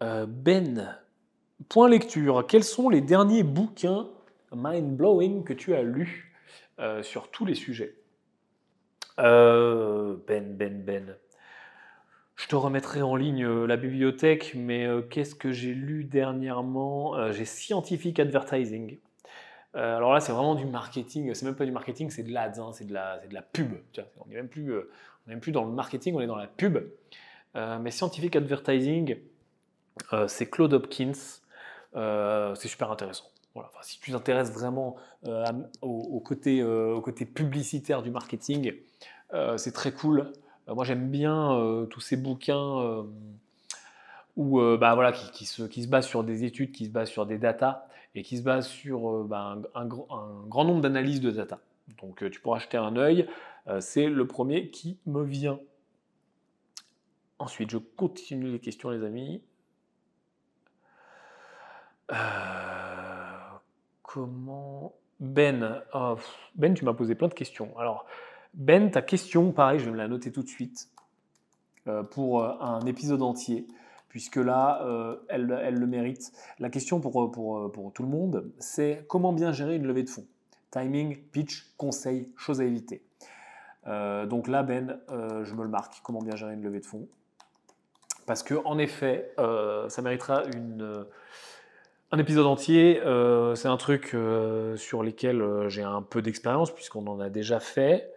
ben, point lecture. Quels sont les derniers bouquins mind-blowing que tu as lus sur tous les sujets? Euh, ben, Ben, Ben. Je te remettrai en ligne euh, la bibliothèque, mais euh, qu'est-ce que j'ai lu dernièrement? J'ai Scientific Advertising. alors là, c'est vraiment du marketing. C'est même pas du marketing, c'est de l'ads, hein, c'est de, la, pub. on n'est même, plus, dans le marketing, on est dans la pub. mais Scientific Advertising, c'est Claude Hopkins. c'est super intéressant si tu t'intéresses vraiment euh, au, côté, euh, au, côté, publicitaire du marketing, euh, c'est très cool. Moi, j'aime bien tous ces bouquins où, bah, voilà, qui, se, qui, se, basent sur des études, qui se basent sur des datas et qui se basent sur bah, un, grand nombre d'analyses de data. Donc, tu pourras acheter un œil. c'est le premier qui me vient. Ensuite, je continue les questions, les amis. Euh... Comment? Ben, oh, Ben, tu m'as posé plein de questions. Alors, Ben, ta question, pareil, je vais me la noter tout de suite euh, pour euh, un épisode entier, puisque là, euh, elle, le mérite. La question pour, tout le monde, c'est comment bien gérer une levée de fonds? Timing, pitch, conseil, choses à éviter. donc là, Ben, je me le marque, comment bien gérer une levée de fonds. Parce que, en effet, ça méritera une un épisode entier, c'est un truc sur lequel j'ai un peu d'expérience puisqu'on en a déjà fait.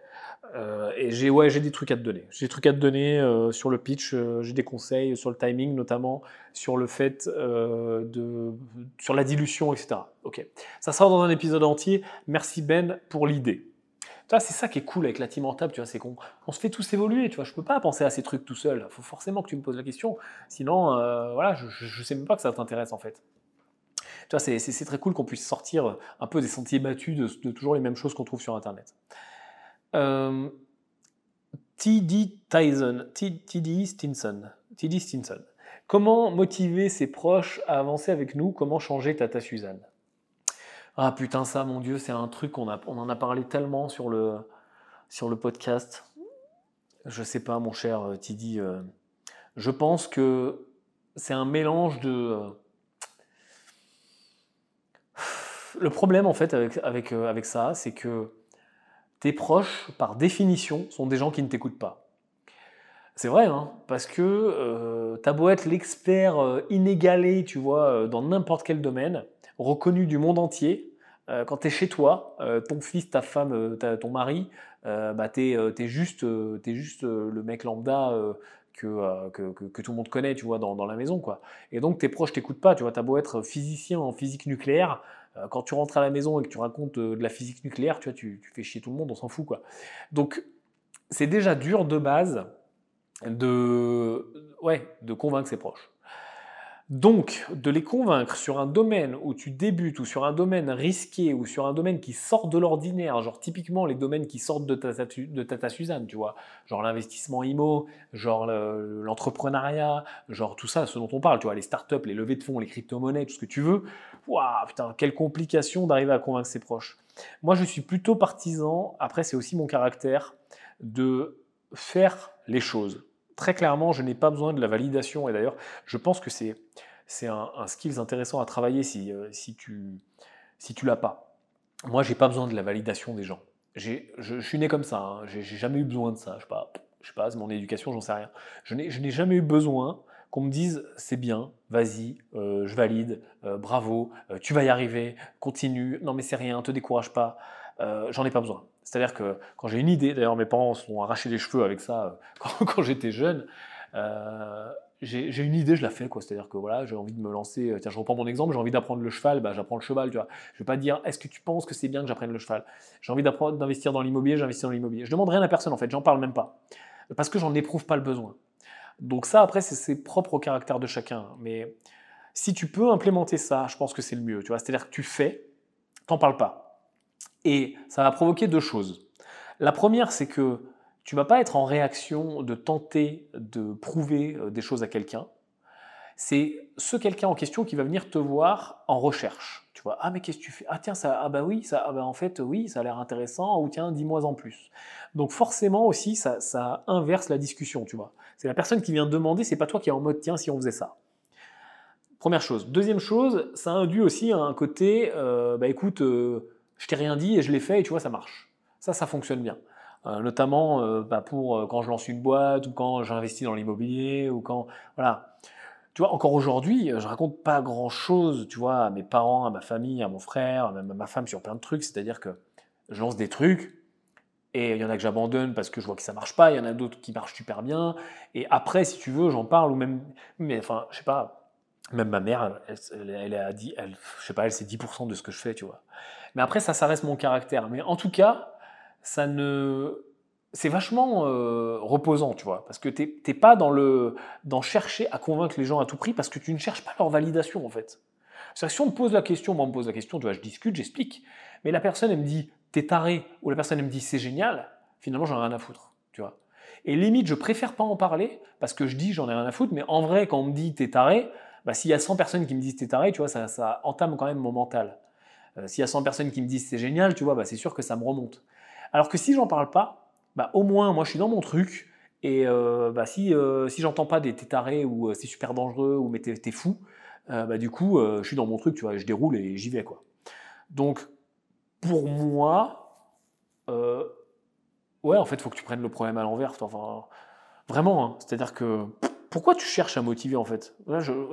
Et j'ai ouais, j'ai des trucs à te donner. J'ai des trucs à te donner sur le pitch, j'ai des conseils sur le timing, notamment sur le fait de, sur la dilution, etc. Ok, ça sera dans un épisode entier. Merci Ben pour l'idée. c'est ça qui est cool avec la team en table, tu vois, c'est qu'on on se fait tous évoluer, tu vois. Je peux pas penser à ces trucs tout seul. Faut forcément que tu me poses la question, sinon, voilà, je, je, je sais même pas que ça t'intéresse en fait c'est très cool qu'on puisse sortir un peu des sentiers battus de, toujours les mêmes choses qu'on trouve sur Internet. Euh, T.D. Tyson, T.D. Stinson, T.D. Stinson. Comment motiver ses proches à avancer avec nous? Comment changer Tata Suzanne? Ah putain, ça, mon Dieu, c'est un truc qu'on on en a parlé tellement sur le, podcast. Je sais pas, mon cher euh, T.D. Euh, je pense que c'est un mélange de le problème en fait avec, euh, avec ça, c'est que tes proches, par définition, sont des gens qui ne t'écoutent pas. C'est vrai, hein, parce que euh, t'as beau être l'expert euh, inégalé, tu vois, euh, dans n'importe quel domaine, reconnu du monde entier, quand tu es chez toi, ton fils, ta femme, ton mari, bah, tu es, juste, juste le mec lambda que, que, que, tout le monde connaît, tu vois, dans, la maison, quoi. Et donc tes proches t'écoutent pas, tu vois, t'as beau être physicien en physique nucléaire, euh, quand tu rentres à la maison et que tu racontes euh, de la physique nucléaire, tu vois, tu, fais chier tout le monde, on s'en fout, quoi. Donc, c'est déjà dur de base de, ouais, de convaincre ses proches. Donc, de les convaincre sur un domaine où tu débutes, ou sur un domaine risqué, ou sur un domaine qui sort de l'ordinaire, genre typiquement les domaines qui sortent de Tata, de Suzanne, tu vois, genre l'investissement IMO, genre l'entrepreneuriat, genre tout ça, ce dont on parle, tu vois, les startups, les levées de fonds, les crypto-monnaies, tout ce que tu veux. Waouh, putain, quelle complication d'arriver à convaincre ses proches. Moi, je suis plutôt partisan, après c'est aussi mon caractère, de faire les choses très clairement, je n'ai pas besoin de la validation. Et d'ailleurs, je pense que c'est, un, un skills intéressant à travailler si, euh, si tu si tu l'as pas. Moi, j'ai pas besoin de la validation des gens. J'ai, je, suis né comme ça. Hein. J'ai, jamais eu besoin de ça. Je sais pas, je sais pas, c'est mon éducation, j'en sais rien. Je n'ai, je n'ai jamais eu besoin qu'on me dise c'est bien, vas-y, euh, je valide, euh, bravo, tu vas y arriver, continue, non mais c'est rien, te décourage pas. j'en ai pas besoin. C'est-à-dire que quand j'ai une idée, d'ailleurs mes parents se sont arrachés les cheveux avec ça euh, quand, j'étais jeune, euh, j'ai une idée, je la fais. C'est-à-dire que voilà, j'ai envie de me lancer, euh, tiens je reprends mon exemple, j'ai envie d'apprendre le cheval, bah, j'apprends le cheval. Tu vois. Je ne vais pas dire est-ce que tu penses que c'est bien que j'apprenne le cheval? J'ai envie d'investir dans l'immobilier, j'investis dans l'immobilier. Je demande rien à personne en fait, j'en parle même pas. Parce que j'en éprouve pas le besoin. Donc ça après c'est propre au caractère de chacun. Mais Si tu peux implémenter ça, je pense que c'est le mieux. Tu c'est-à-dire que tu fais, t'en parles pas. Et ça va provoquer deux choses. La première, c'est que tu vas pas être en réaction de tenter de prouver euh, des choses à quelqu'un. C'est ce quelqu'un en question qui va venir te voir en recherche. Tu vois, ah mais qu'est-ce que tu fais? Ah tiens, ça, ah bah oui, ça, ah bah en fait oui, ça a l'air intéressant. Ou tiens, dis-moi en plus. Donc forcément aussi, ça, ça inverse la discussion. Tu vois, c'est la personne qui vient demander, c'est pas toi qui es en mode tiens si on faisait ça. Première chose. Deuxième chose, ça induit aussi un côté, euh, bah écoute, euh, je t'ai rien dit et je l'ai fait et tu vois, ça marche. Ça, ça fonctionne bien. Euh, notamment euh, bah, pour euh, quand je lance une boîte ou quand j'investis dans l'immobilier ou quand voilà. Tu vois, encore aujourd'hui, je raconte pas grand chose, tu vois, à mes parents, à ma famille, à mon frère, même à ma femme sur plein de trucs. C'est-à-dire que je lance des trucs et il y en a que j'abandonne parce que je vois que ça marche pas. Il y en a d'autres qui marchent super bien. Et après, si tu veux, j'en parle ou même, mais enfin, je sais pas. Même ma mère, elle, elle, a dit, elle, je sais pas, elle sait 10% de ce que je fais, tu vois. Mais après, ça, ça reste mon caractère. Mais en tout cas, ça ne c'est vachement euh, reposant, tu vois, parce que tu n'es pas dans le dans chercher à convaincre les gens à tout prix, parce que tu ne cherches pas leur validation en fait. cest si on me pose la question, moi on me pose la question, tu vois, je discute, j'explique, mais la personne elle me dit t'es taré, ou la personne elle me dit c'est génial, finalement j'en ai rien à foutre, tu vois. Et limite, je préfère pas en parler, parce que je dis j'en ai rien à foutre, mais en vrai, quand on me dit t'es taré, bah, s'il y a 100 personnes qui me disent t'es taré, tu vois, ça, ça entame quand même mon mental. Euh, s'il y a 100 personnes qui me disent c'est génial, tu vois, bah, c'est sûr que ça me remonte. Alors que si j'en parle pas, bah, au moins moi je suis dans mon truc, et euh, bah, si, euh, si j'entends pas des t'es ou c'est super dangereux ou mais t'es fou, du coup je suis dans mon truc, tu vois, je déroule et j'y vais quoi. Donc pour moi, ouais en fait il faut que tu prennes le problème à l'envers. Vraiment, hein. c'est-à-dire que pourquoi tu cherches à motiver en fait?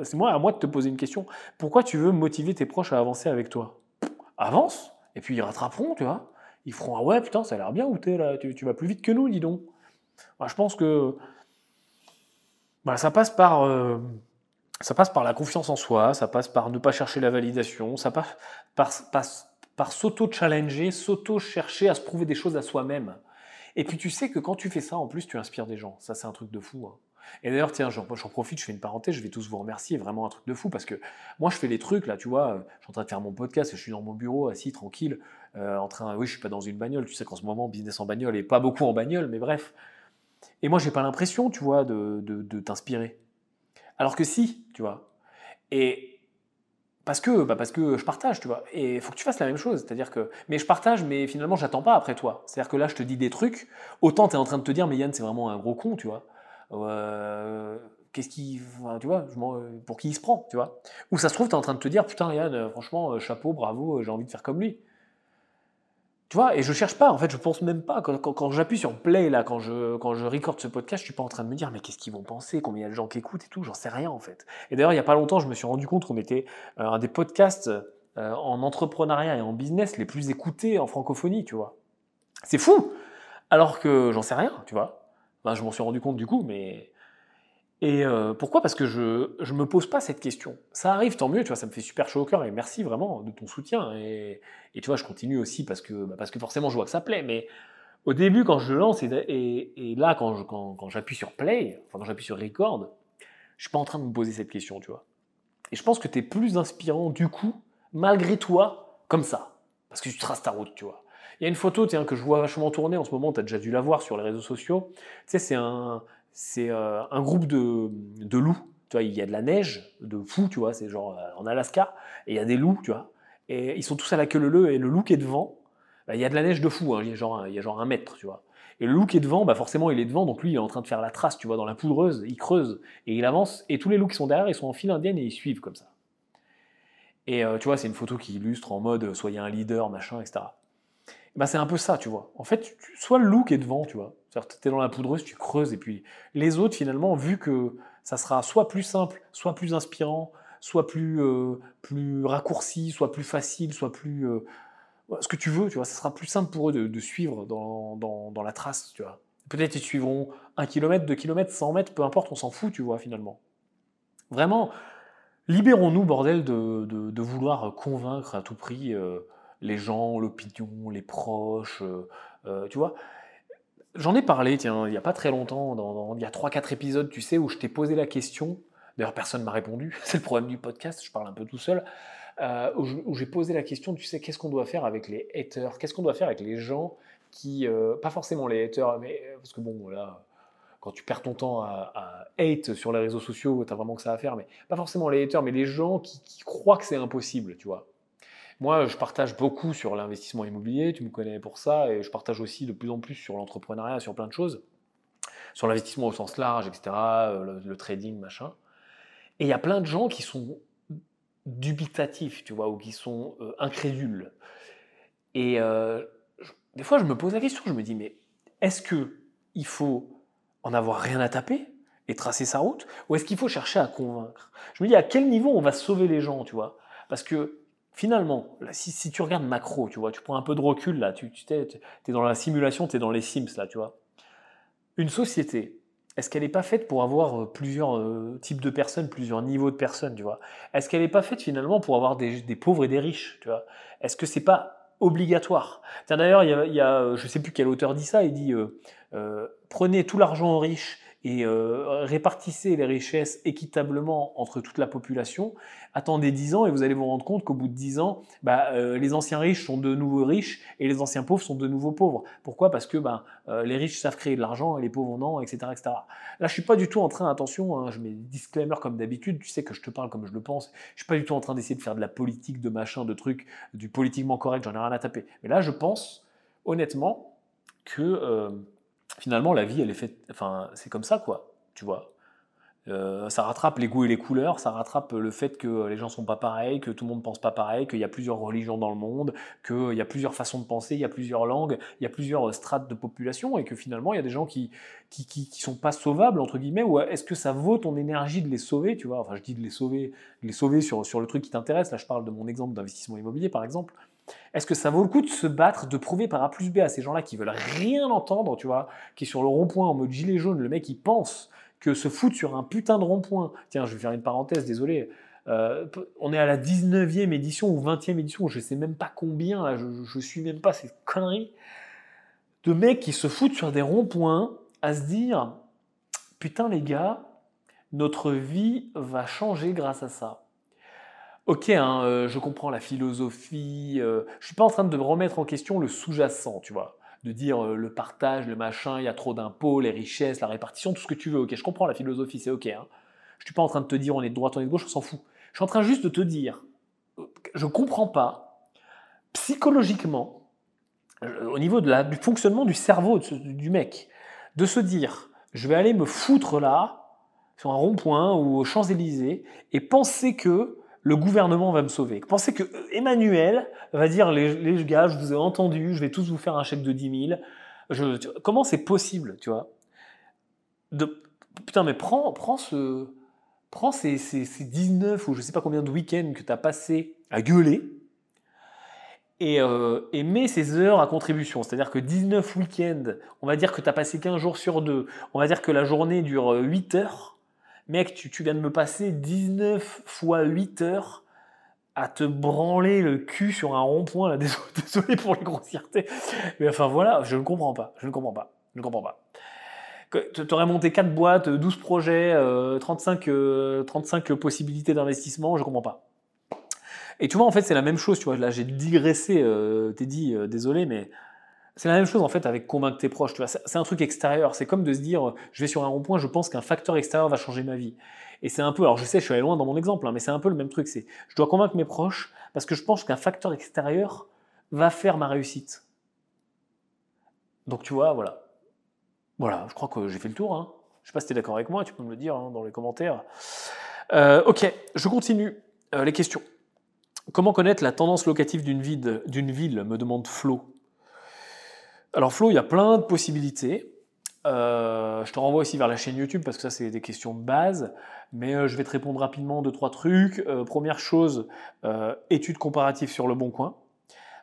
C'est moi à moi de te poser une question. Pourquoi tu veux motiver tes proches à avancer avec toi? Avance, et puis ils rattraperont, tu vois ils feront Ah ouais, putain, ça a l'air bien où t'es là, tu, vas plus vite que nous, dis donc. Bah, je pense que bah, ça passe par. Euh, ça passe par la confiance en soi, ça passe par ne pas chercher la validation, ça passe par, par s'auto-challenger, s'auto-chercher à se prouver des choses à soi-même. Et puis tu sais que quand tu fais ça, en plus, tu inspires des gens. Ça, c'est un truc de fou. Hein. Et d'ailleurs, tiens, j'en profite, je fais une parenthèse, je vais tous vous remercier, vraiment un truc de fou, parce que moi, je fais les trucs, là, tu vois, je suis en train de faire mon podcast, je suis dans mon bureau, assis, tranquille, euh, en train, oui, je suis pas dans une bagnole, tu sais qu'en ce moment, business en bagnole, et pas beaucoup en bagnole, mais bref. Et moi, j'ai pas l'impression, tu vois, de, de, t'inspirer. Alors que si, tu vois. Et parce que, bah parce que je partage, tu vois. Et il faut que tu fasses la même chose. C'est-à-dire que, mais je partage, mais finalement, j'attends pas après toi. C'est-à-dire que là, je te dis des trucs. Autant tu es en train de te dire, mais Yann, c'est vraiment un gros con, tu vois. Euh, qu'est-ce qui, tu vois, pour qui il se prend, tu vois. Ou ça se trouve, tu es en train de te dire, putain, Yann, euh, franchement, euh, chapeau, bravo, j'ai envie de faire comme lui. Tu vois, et je cherche pas, en fait, je pense même pas. Quand, j'appuie sur play, là, quand je, quand je record ce podcast, je suis pas en train de me dire, mais qu'est-ce qu'ils vont penser, combien il y a de gens qui écoutent et tout, j'en sais rien, en fait. Et d'ailleurs, il y a pas longtemps, je me suis rendu compte qu'on était un des podcasts en entrepreneuriat et en business les plus écoutés en francophonie, tu vois. C'est fou! Alors que j'en sais rien, tu vois je m'en suis rendu compte du coup, mais. Et euh, pourquoi? Parce que je ne me pose pas cette question. Ça arrive, tant mieux, tu vois, ça me fait super chaud au cœur et merci vraiment de ton soutien. Et, et tu vois, je continue aussi parce que, bah, parce que forcément je vois que ça plaît. Mais au début, quand je lance et, et, là, quand, quand, quand j'appuie sur play, enfin quand j'appuie sur record, je suis pas en train de me poser cette question, tu vois. Et je pense que tu es plus inspirant du coup, malgré toi, comme ça. Parce que tu traces ta route, tu vois. Il y a une photo tiens, que je vois vachement tourner en ce moment, tu as déjà dû la voir sur les réseaux sociaux. Tu sais, c'est un, euh, un groupe de, de loups. Tu vois, il y a de la neige, de fou, tu vois, c'est genre euh, en Alaska, et il y a des loups, tu vois. Et ils sont tous à la queue leu et le loup qui est devant, bah, il y a de la neige de fou, hein, il, y a genre, y a genre un mètre, tu vois. Et le loup qui est devant, bah forcément, il est devant, donc lui, il est en train de faire la trace, tu vois, dans la poudreuse, il creuse, et il avance, et tous les loups qui sont derrière, ils sont en file indienne et ils suivent comme ça. Et euh, tu vois, c'est une photo qui illustre en mode soyez un leader, machin, etc. Bah, c'est un peu ça, tu vois. En fait, soit le loup est devant, tu vois. C'est-à-dire tu es dans la poudreuse, tu creuses, et puis les autres, finalement, vu que ça sera soit plus simple, soit plus inspirant, soit plus, euh, plus raccourci, soit plus facile, soit plus... Euh, ce que tu veux, tu vois, ça sera plus simple pour eux de, suivre dans, dans, la trace, tu vois. Peut-être ils suivront un kilomètre, deux kilomètres, 100 mètres, peu importe, on s'en fout, tu vois, finalement. Vraiment, libérons-nous, bordel, de, de, vouloir convaincre à tout prix... Euh, les gens, l'opinion, les proches, euh, euh, tu vois. J'en ai parlé, tiens, il n'y a pas très longtemps, il y a 3-4 épisodes, tu sais, où je t'ai posé la question d'ailleurs personne ne m'a répondu, c'est le problème du podcast, je parle un peu tout seul, euh, où j'ai posé la question, tu sais, qu'est-ce qu'on doit faire avec les haters? Qu'est-ce qu'on doit faire avec les gens qui, pas forcément les haters, mais parce que bon, voilà, quand tu perds ton temps à, hate sur les réseaux sociaux, tu as vraiment que ça à faire, mais pas forcément les haters, mais les gens qui, croient que c'est impossible, tu vois. Moi, je partage beaucoup sur l'investissement immobilier, tu me connais pour ça, et je partage aussi de plus en plus sur l'entrepreneuriat, sur plein de choses, sur l'investissement au sens large, etc., euh, le, trading, machin. Et il y a plein de gens qui sont dubitatifs, tu vois, ou qui sont euh, incrédules. Et euh, des fois, je me pose la question, je me dis, mais est-ce que il faut en avoir rien à taper et tracer sa route Ou est-ce qu'il faut chercher à convaincre? Je me dis à quel niveau on va sauver les gens, tu vois? Parce que finalement, si, tu regardes macro, tu vois, tu prends un peu de recul là, tu, es, dans la simulation, tu es dans les Sims là, tu vois. Une société, est-ce qu'elle n'est pas faite pour avoir euh, plusieurs euh, types de personnes, plusieurs niveaux de personnes, tu vois? Est-ce qu'elle n'est pas faite finalement pour avoir des, pauvres et des riches, tu vois? Est-ce que c'est pas obligatoire? D'ailleurs, il y, a, je ne sais plus quel auteur dit ça, il dit euh, euh, prenez tout l'argent aux riches et euh, répartissez les richesses équitablement entre toute la population, attendez 10 ans et vous allez vous rendre compte qu'au bout de 10 ans, bah, euh, les anciens riches sont de nouveaux riches et les anciens pauvres sont de nouveaux pauvres. Pourquoi? Parce que bah, les riches savent créer de l'argent et les pauvres non, etc., etc. Là, je suis pas du tout en train, attention, hein, je mets disclaimer comme d'habitude, tu sais que je te parle comme je le pense, je suis pas du tout en train d'essayer de faire de la politique, de machin, de trucs, du politiquement correct, j'en ai rien à taper. Mais là, je pense, honnêtement, que finalement, la vie, elle est faite. Enfin, c'est comme ça, quoi. Tu vois. Euh, ça rattrape les goûts et les couleurs, ça rattrape le fait que les gens sont pas pareils, que tout le monde pense pas pareil, qu'il y a plusieurs religions dans le monde, qu'il y a plusieurs façons de penser, il y a plusieurs langues, il y a plusieurs strates de population, et que finalement il y a des gens qui qui, sont pas sauvables entre guillemets. Ou est-ce que ça vaut ton énergie de les sauver, tu vois? Enfin, je dis de les sauver, les sauver sur sur le truc qui t'intéresse. Là, je parle de mon exemple d'investissement immobilier, par exemple. Est-ce que ça vaut le coup de se battre, de prouver par A plus B à ces gens-là qui veulent rien entendre, tu vois, qui sur le rond-point en mode gilet jaune, le mec il pense que se foutre sur un putain de rond-point, tiens, je vais faire une parenthèse, désolé, euh, on est à la 19e édition ou 20e édition, je sais même pas combien, je, je suis même pas ces conneries, de mecs qui se foutent sur des ronds-points à se dire, putain les gars, notre vie va changer grâce à ça. Ok, hein, euh, je comprends la philosophie. Euh, je suis pas en train de remettre en question le sous-jacent, tu vois, de dire euh, le partage, le machin, il y a trop d'impôts, les richesses, la répartition, tout ce que tu veux. Ok, je comprends la philosophie, c'est ok. Hein. Je suis pas en train de te dire on est de droite, on est de gauche, on s'en fout. Je suis en train juste de te dire, je comprends pas psychologiquement, au niveau du fonctionnement du cerveau du mec, de se dire je vais aller me foutre là sur un rond-point ou aux Champs-Élysées et penser que le gouvernement va me sauver. Pensez que euh, Emmanuel va dire les, gars, je vous ai entendu, je vais tous vous faire un chèque de 10 000. Je, comment c'est possible, tu vois? De, Putain, mais prends, prends, ce, prends ces, ces, 19 ou je sais pas combien de week-ends que tu as passé à gueuler et, euh, et, mets ces heures à contribution. C'est-à-dire que 19 week-ends, on va dire que tu as passé 15 jours sur 2, on va dire que la journée dure 8 heures mec, tu, viens de me passer 19 fois 8 heures à te branler le cul sur un rond-point, là, désolé pour les grossièretés. Mais enfin voilà, je ne comprends pas, je ne comprends pas, je ne comprends pas. Tu aurais monté 4 boîtes, 12 projets, 35, euh, 35 euh, possibilités d'investissement, je ne comprends pas. Et tu vois, en fait, c'est la même chose, tu vois, là j'ai digressé, euh, t'es dit, désolé, mais c'est la même chose en fait avec convaincre tes proches. C'est un truc extérieur. C'est comme de se dire, je vais sur un rond-point, je pense qu'un facteur extérieur va changer ma vie. Et c'est un peu, alors je sais, je suis allé loin dans mon exemple, hein, mais c'est un peu le même truc. C'est, je dois convaincre mes proches parce que je pense qu'un facteur extérieur va faire ma réussite. Donc tu vois, voilà. Voilà, je crois que j'ai fait le tour. Hein. Je sais pas si tu es d'accord avec moi, tu peux me le dire hein, dans les commentaires. Euh, ok, je continue. Euh, les questions. Comment connaître la tendance locative d'une ville me demande Flo. Alors Flo, il y a plein de possibilités. Euh, je te renvoie aussi vers la chaîne YouTube parce que ça c'est des questions de base, mais euh, je vais te répondre rapidement deux trois trucs. Euh, première chose, études comparatives sur le bon coin,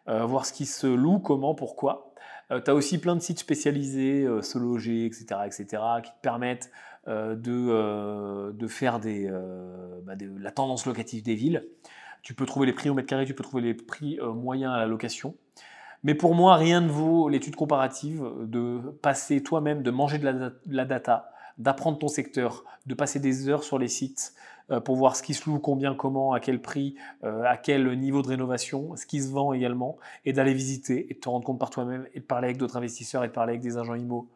voir ce qui se loue, comment, pourquoi. tu as aussi plein de sites spécialisés, se loger, etc., etc., qui te permettent de, de, faire des, bah, la tendance locative des villes. Tu peux trouver les prix au mètre carré, tu peux trouver les prix moyens à la location. Mais pour moi, rien ne vaut l'étude comparative de passer toi-même, de manger de la, data, d'apprendre ton secteur, de passer des heures sur les sites euh, pour voir ce qui se loue, combien, comment, à quel prix, euh, à quel niveau de rénovation, ce qui se vend également, et d'aller visiter et de te rendre compte par toi-même et de parler avec d'autres investisseurs et de parler avec des agents IMO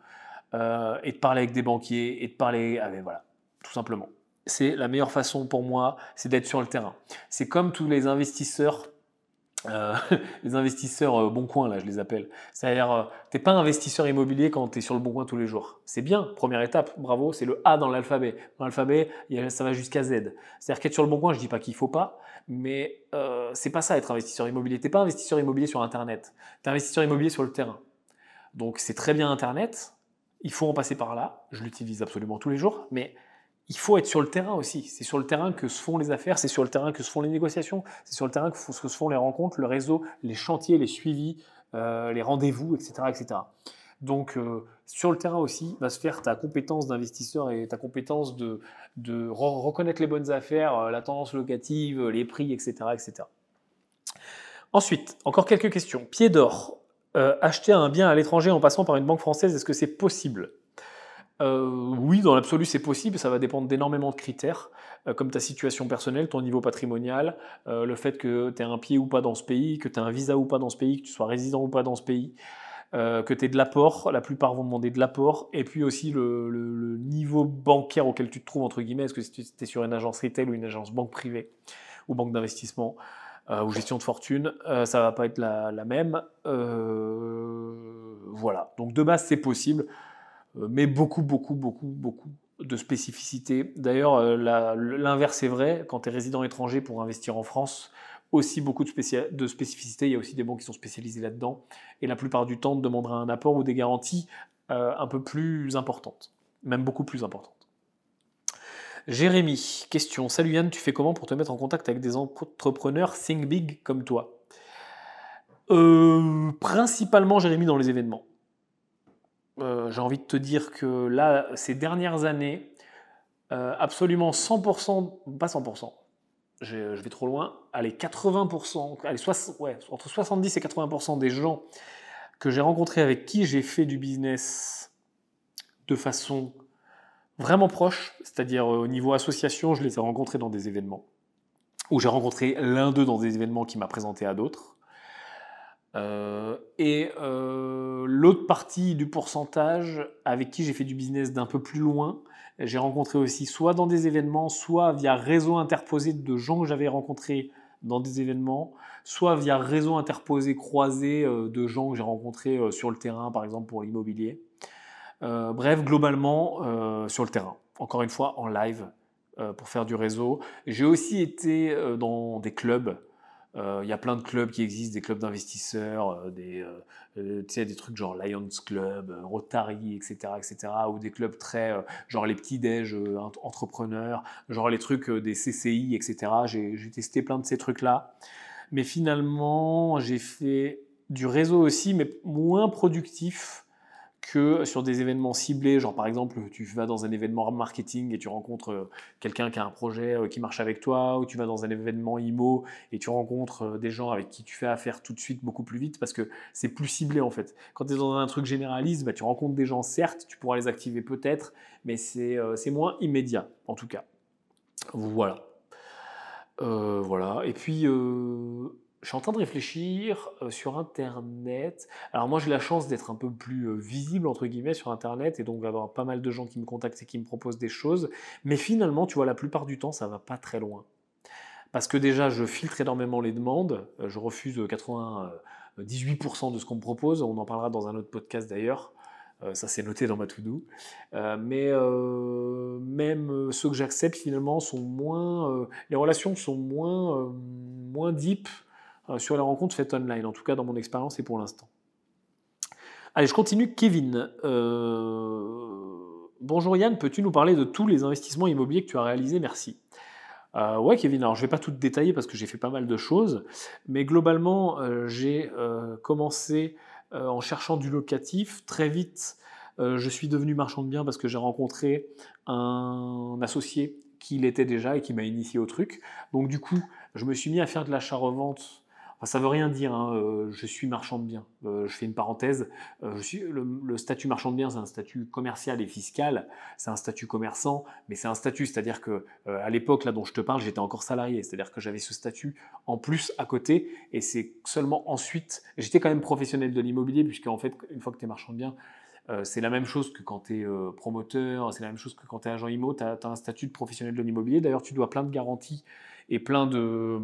euh, et de parler avec des banquiers et de parler avec, voilà, tout simplement. C'est la meilleure façon pour moi, c'est d'être sur le terrain. C'est comme tous les investisseurs euh, les investisseurs euh, bon coin, là, je les appelle. C'est-à-dire, euh, tu n'es pas investisseur immobilier quand tu es sur le bon coin tous les jours. C'est bien, première étape, bravo, c'est le A dans l'alphabet. Dans l'alphabet, ça va jusqu'à Z. C'est-à-dire qu'être sur le bon coin, je dis pas qu'il faut pas, mais euh, c'est pas ça être investisseur immobilier. Tu n'es pas investisseur immobilier sur Internet, tu es investisseur immobilier sur le terrain. Donc c'est très bien Internet, il faut en passer par là, je l'utilise absolument tous les jours, mais il faut être sur le terrain aussi. C'est sur le terrain que se font les affaires, c'est sur le terrain que se font les négociations, c'est sur le terrain que se font les rencontres, le réseau, les chantiers, les suivis, euh, les rendez-vous, etc. etc. Donc euh, sur le terrain aussi va se faire ta compétence d'investisseur et ta compétence de, reconnaître les bonnes affaires, euh, la tendance locative, les prix, etc. etc. Ensuite, encore quelques questions. Pied d'or. acheter un bien à l'étranger en passant par une banque française, est-ce que c'est possible? Euh, oui, dans l'absolu, c'est possible. Ça va dépendre d'énormément de critères, euh, comme ta situation personnelle, ton niveau patrimonial, euh, le fait que tu aies un pied ou pas dans ce pays, que tu aies un visa ou pas dans ce pays, que tu sois résident ou pas dans ce pays, que tu aies de l'apport. La plupart vont demander de l'apport. Et puis aussi le, niveau bancaire auquel tu te trouves, entre guillemets. Est-ce que tu es sur une agence retail ou une agence banque privée ou banque d'investissement ou gestion de fortune, ça va pas être la, la même. voilà. Donc de base, c'est possible. Euh, mais beaucoup, beaucoup, beaucoup, beaucoup de spécificités. D'ailleurs, euh, l'inverse est vrai. Quand tu es résident étranger pour investir en France, aussi beaucoup de, spécificités. Il y a aussi des banques qui sont spécialisées là-dedans. Et la plupart du temps, te demandera un apport ou des garanties euh, un peu plus importantes, même beaucoup plus importantes. Jérémy, question. Salut Yann, tu fais comment pour te mettre en contact avec des entrepreneurs think big comme toi? Principalement, Jérémy, dans les événements. Euh, j'ai envie de te dire que là, ces dernières années, euh, absolument 100%, pas 100%, je vais trop loin, allez, 80%, allez, ouais, entre 70 et 80% des gens que j'ai rencontrés avec qui j'ai fait du business de façon vraiment proche, c'est-à-dire euh, au niveau association, je les ai rencontrés dans des événements, ou j'ai rencontré l'un d'eux dans des événements qui m'a présenté à d'autres. Euh, et euh, l'autre partie du pourcentage avec qui j'ai fait du business d'un peu plus loin, j'ai rencontré aussi soit dans des événements, soit via réseau interposé de gens que j'avais rencontrés dans des événements, soit via réseau interposé croisé euh, de gens que j'ai rencontrés sur le terrain, par exemple pour l'immobilier. bref, globalement, sur le terrain. Encore une fois, en live, pour faire du réseau. J'ai aussi été dans des clubs euh, il y a plein de clubs qui existent, des clubs d'investisseurs, euh, des, euh, des trucs genre Lions Club, Rotary, etc., etc., ou des clubs très, genre les petits déj entrepreneurs, genre les trucs des CCI, etc. J'ai testé plein de ces trucs-là. Mais finalement, j'ai fait du réseau aussi, mais moins productif que sur des événements ciblés, genre par exemple tu vas dans un événement marketing et tu rencontres euh, quelqu'un qui a un projet euh, qui marche avec toi, ou tu vas dans un événement IMO et tu rencontres euh, des gens avec qui tu fais affaire tout de suite beaucoup plus vite parce que c'est plus ciblé en fait. Quand tu es dans un truc généraliste, bah, tu rencontres des gens certes, tu pourras les activer peut-être, mais c'est moins immédiat en tout cas. Voilà. voilà. Et puis, je suis en train de réfléchir euh, sur Internet. Alors moi j'ai la chance d'être un peu plus euh, visible entre guillemets sur Internet et donc d'avoir pas mal de gens qui me contactent et qui me proposent des choses. Mais finalement, tu vois, la plupart du temps, ça va pas très loin. Parce que déjà, je filtre énormément les demandes. Euh, je refuse 98% de ce qu'on me propose. On en parlera dans un autre podcast d'ailleurs. Ça, c'est noté dans ma to-do. mais même ceux que j'accepte, finalement, sont moins. les relations sont moins, moins deep sur les rencontres faites online, en tout cas dans mon expérience et pour l'instant. Allez, je continue. Kevin. Euh, bonjour Yann, peux-tu nous parler de tous les investissements immobiliers que tu as réalisés? Merci. Euh, ouais, Kevin, alors je ne vais pas tout détailler parce que j'ai fait pas mal de choses, mais globalement, j'ai commencé en cherchant du locatif. Très vite, je suis devenu marchand de biens parce que j'ai rencontré un associé qui l'était déjà et qui m'a initié au truc. Donc, du coup, je me suis mis à faire de l'achat-revente ça ne veut rien dire, hein, euh, je suis marchand de biens. Euh, je fais une parenthèse. Euh, le, statut marchand de biens, c'est un statut commercial et fiscal. C'est un statut commerçant, mais c'est un statut. C'est-à-dire que à l'époque là dont je te parle, j'étais encore salarié. C'est-à-dire que j'avais ce statut en plus à côté. Et c'est seulement ensuite. J'étais quand même professionnel de l'immobilier, puisque en fait, une fois que tu es marchand de biens, c'est la même chose que quand tu es promoteur, c'est la même chose que quand tu es agent IMO, tu as, as, un statut de professionnel de l'immobilier. D'ailleurs, tu dois plein de garanties et plein de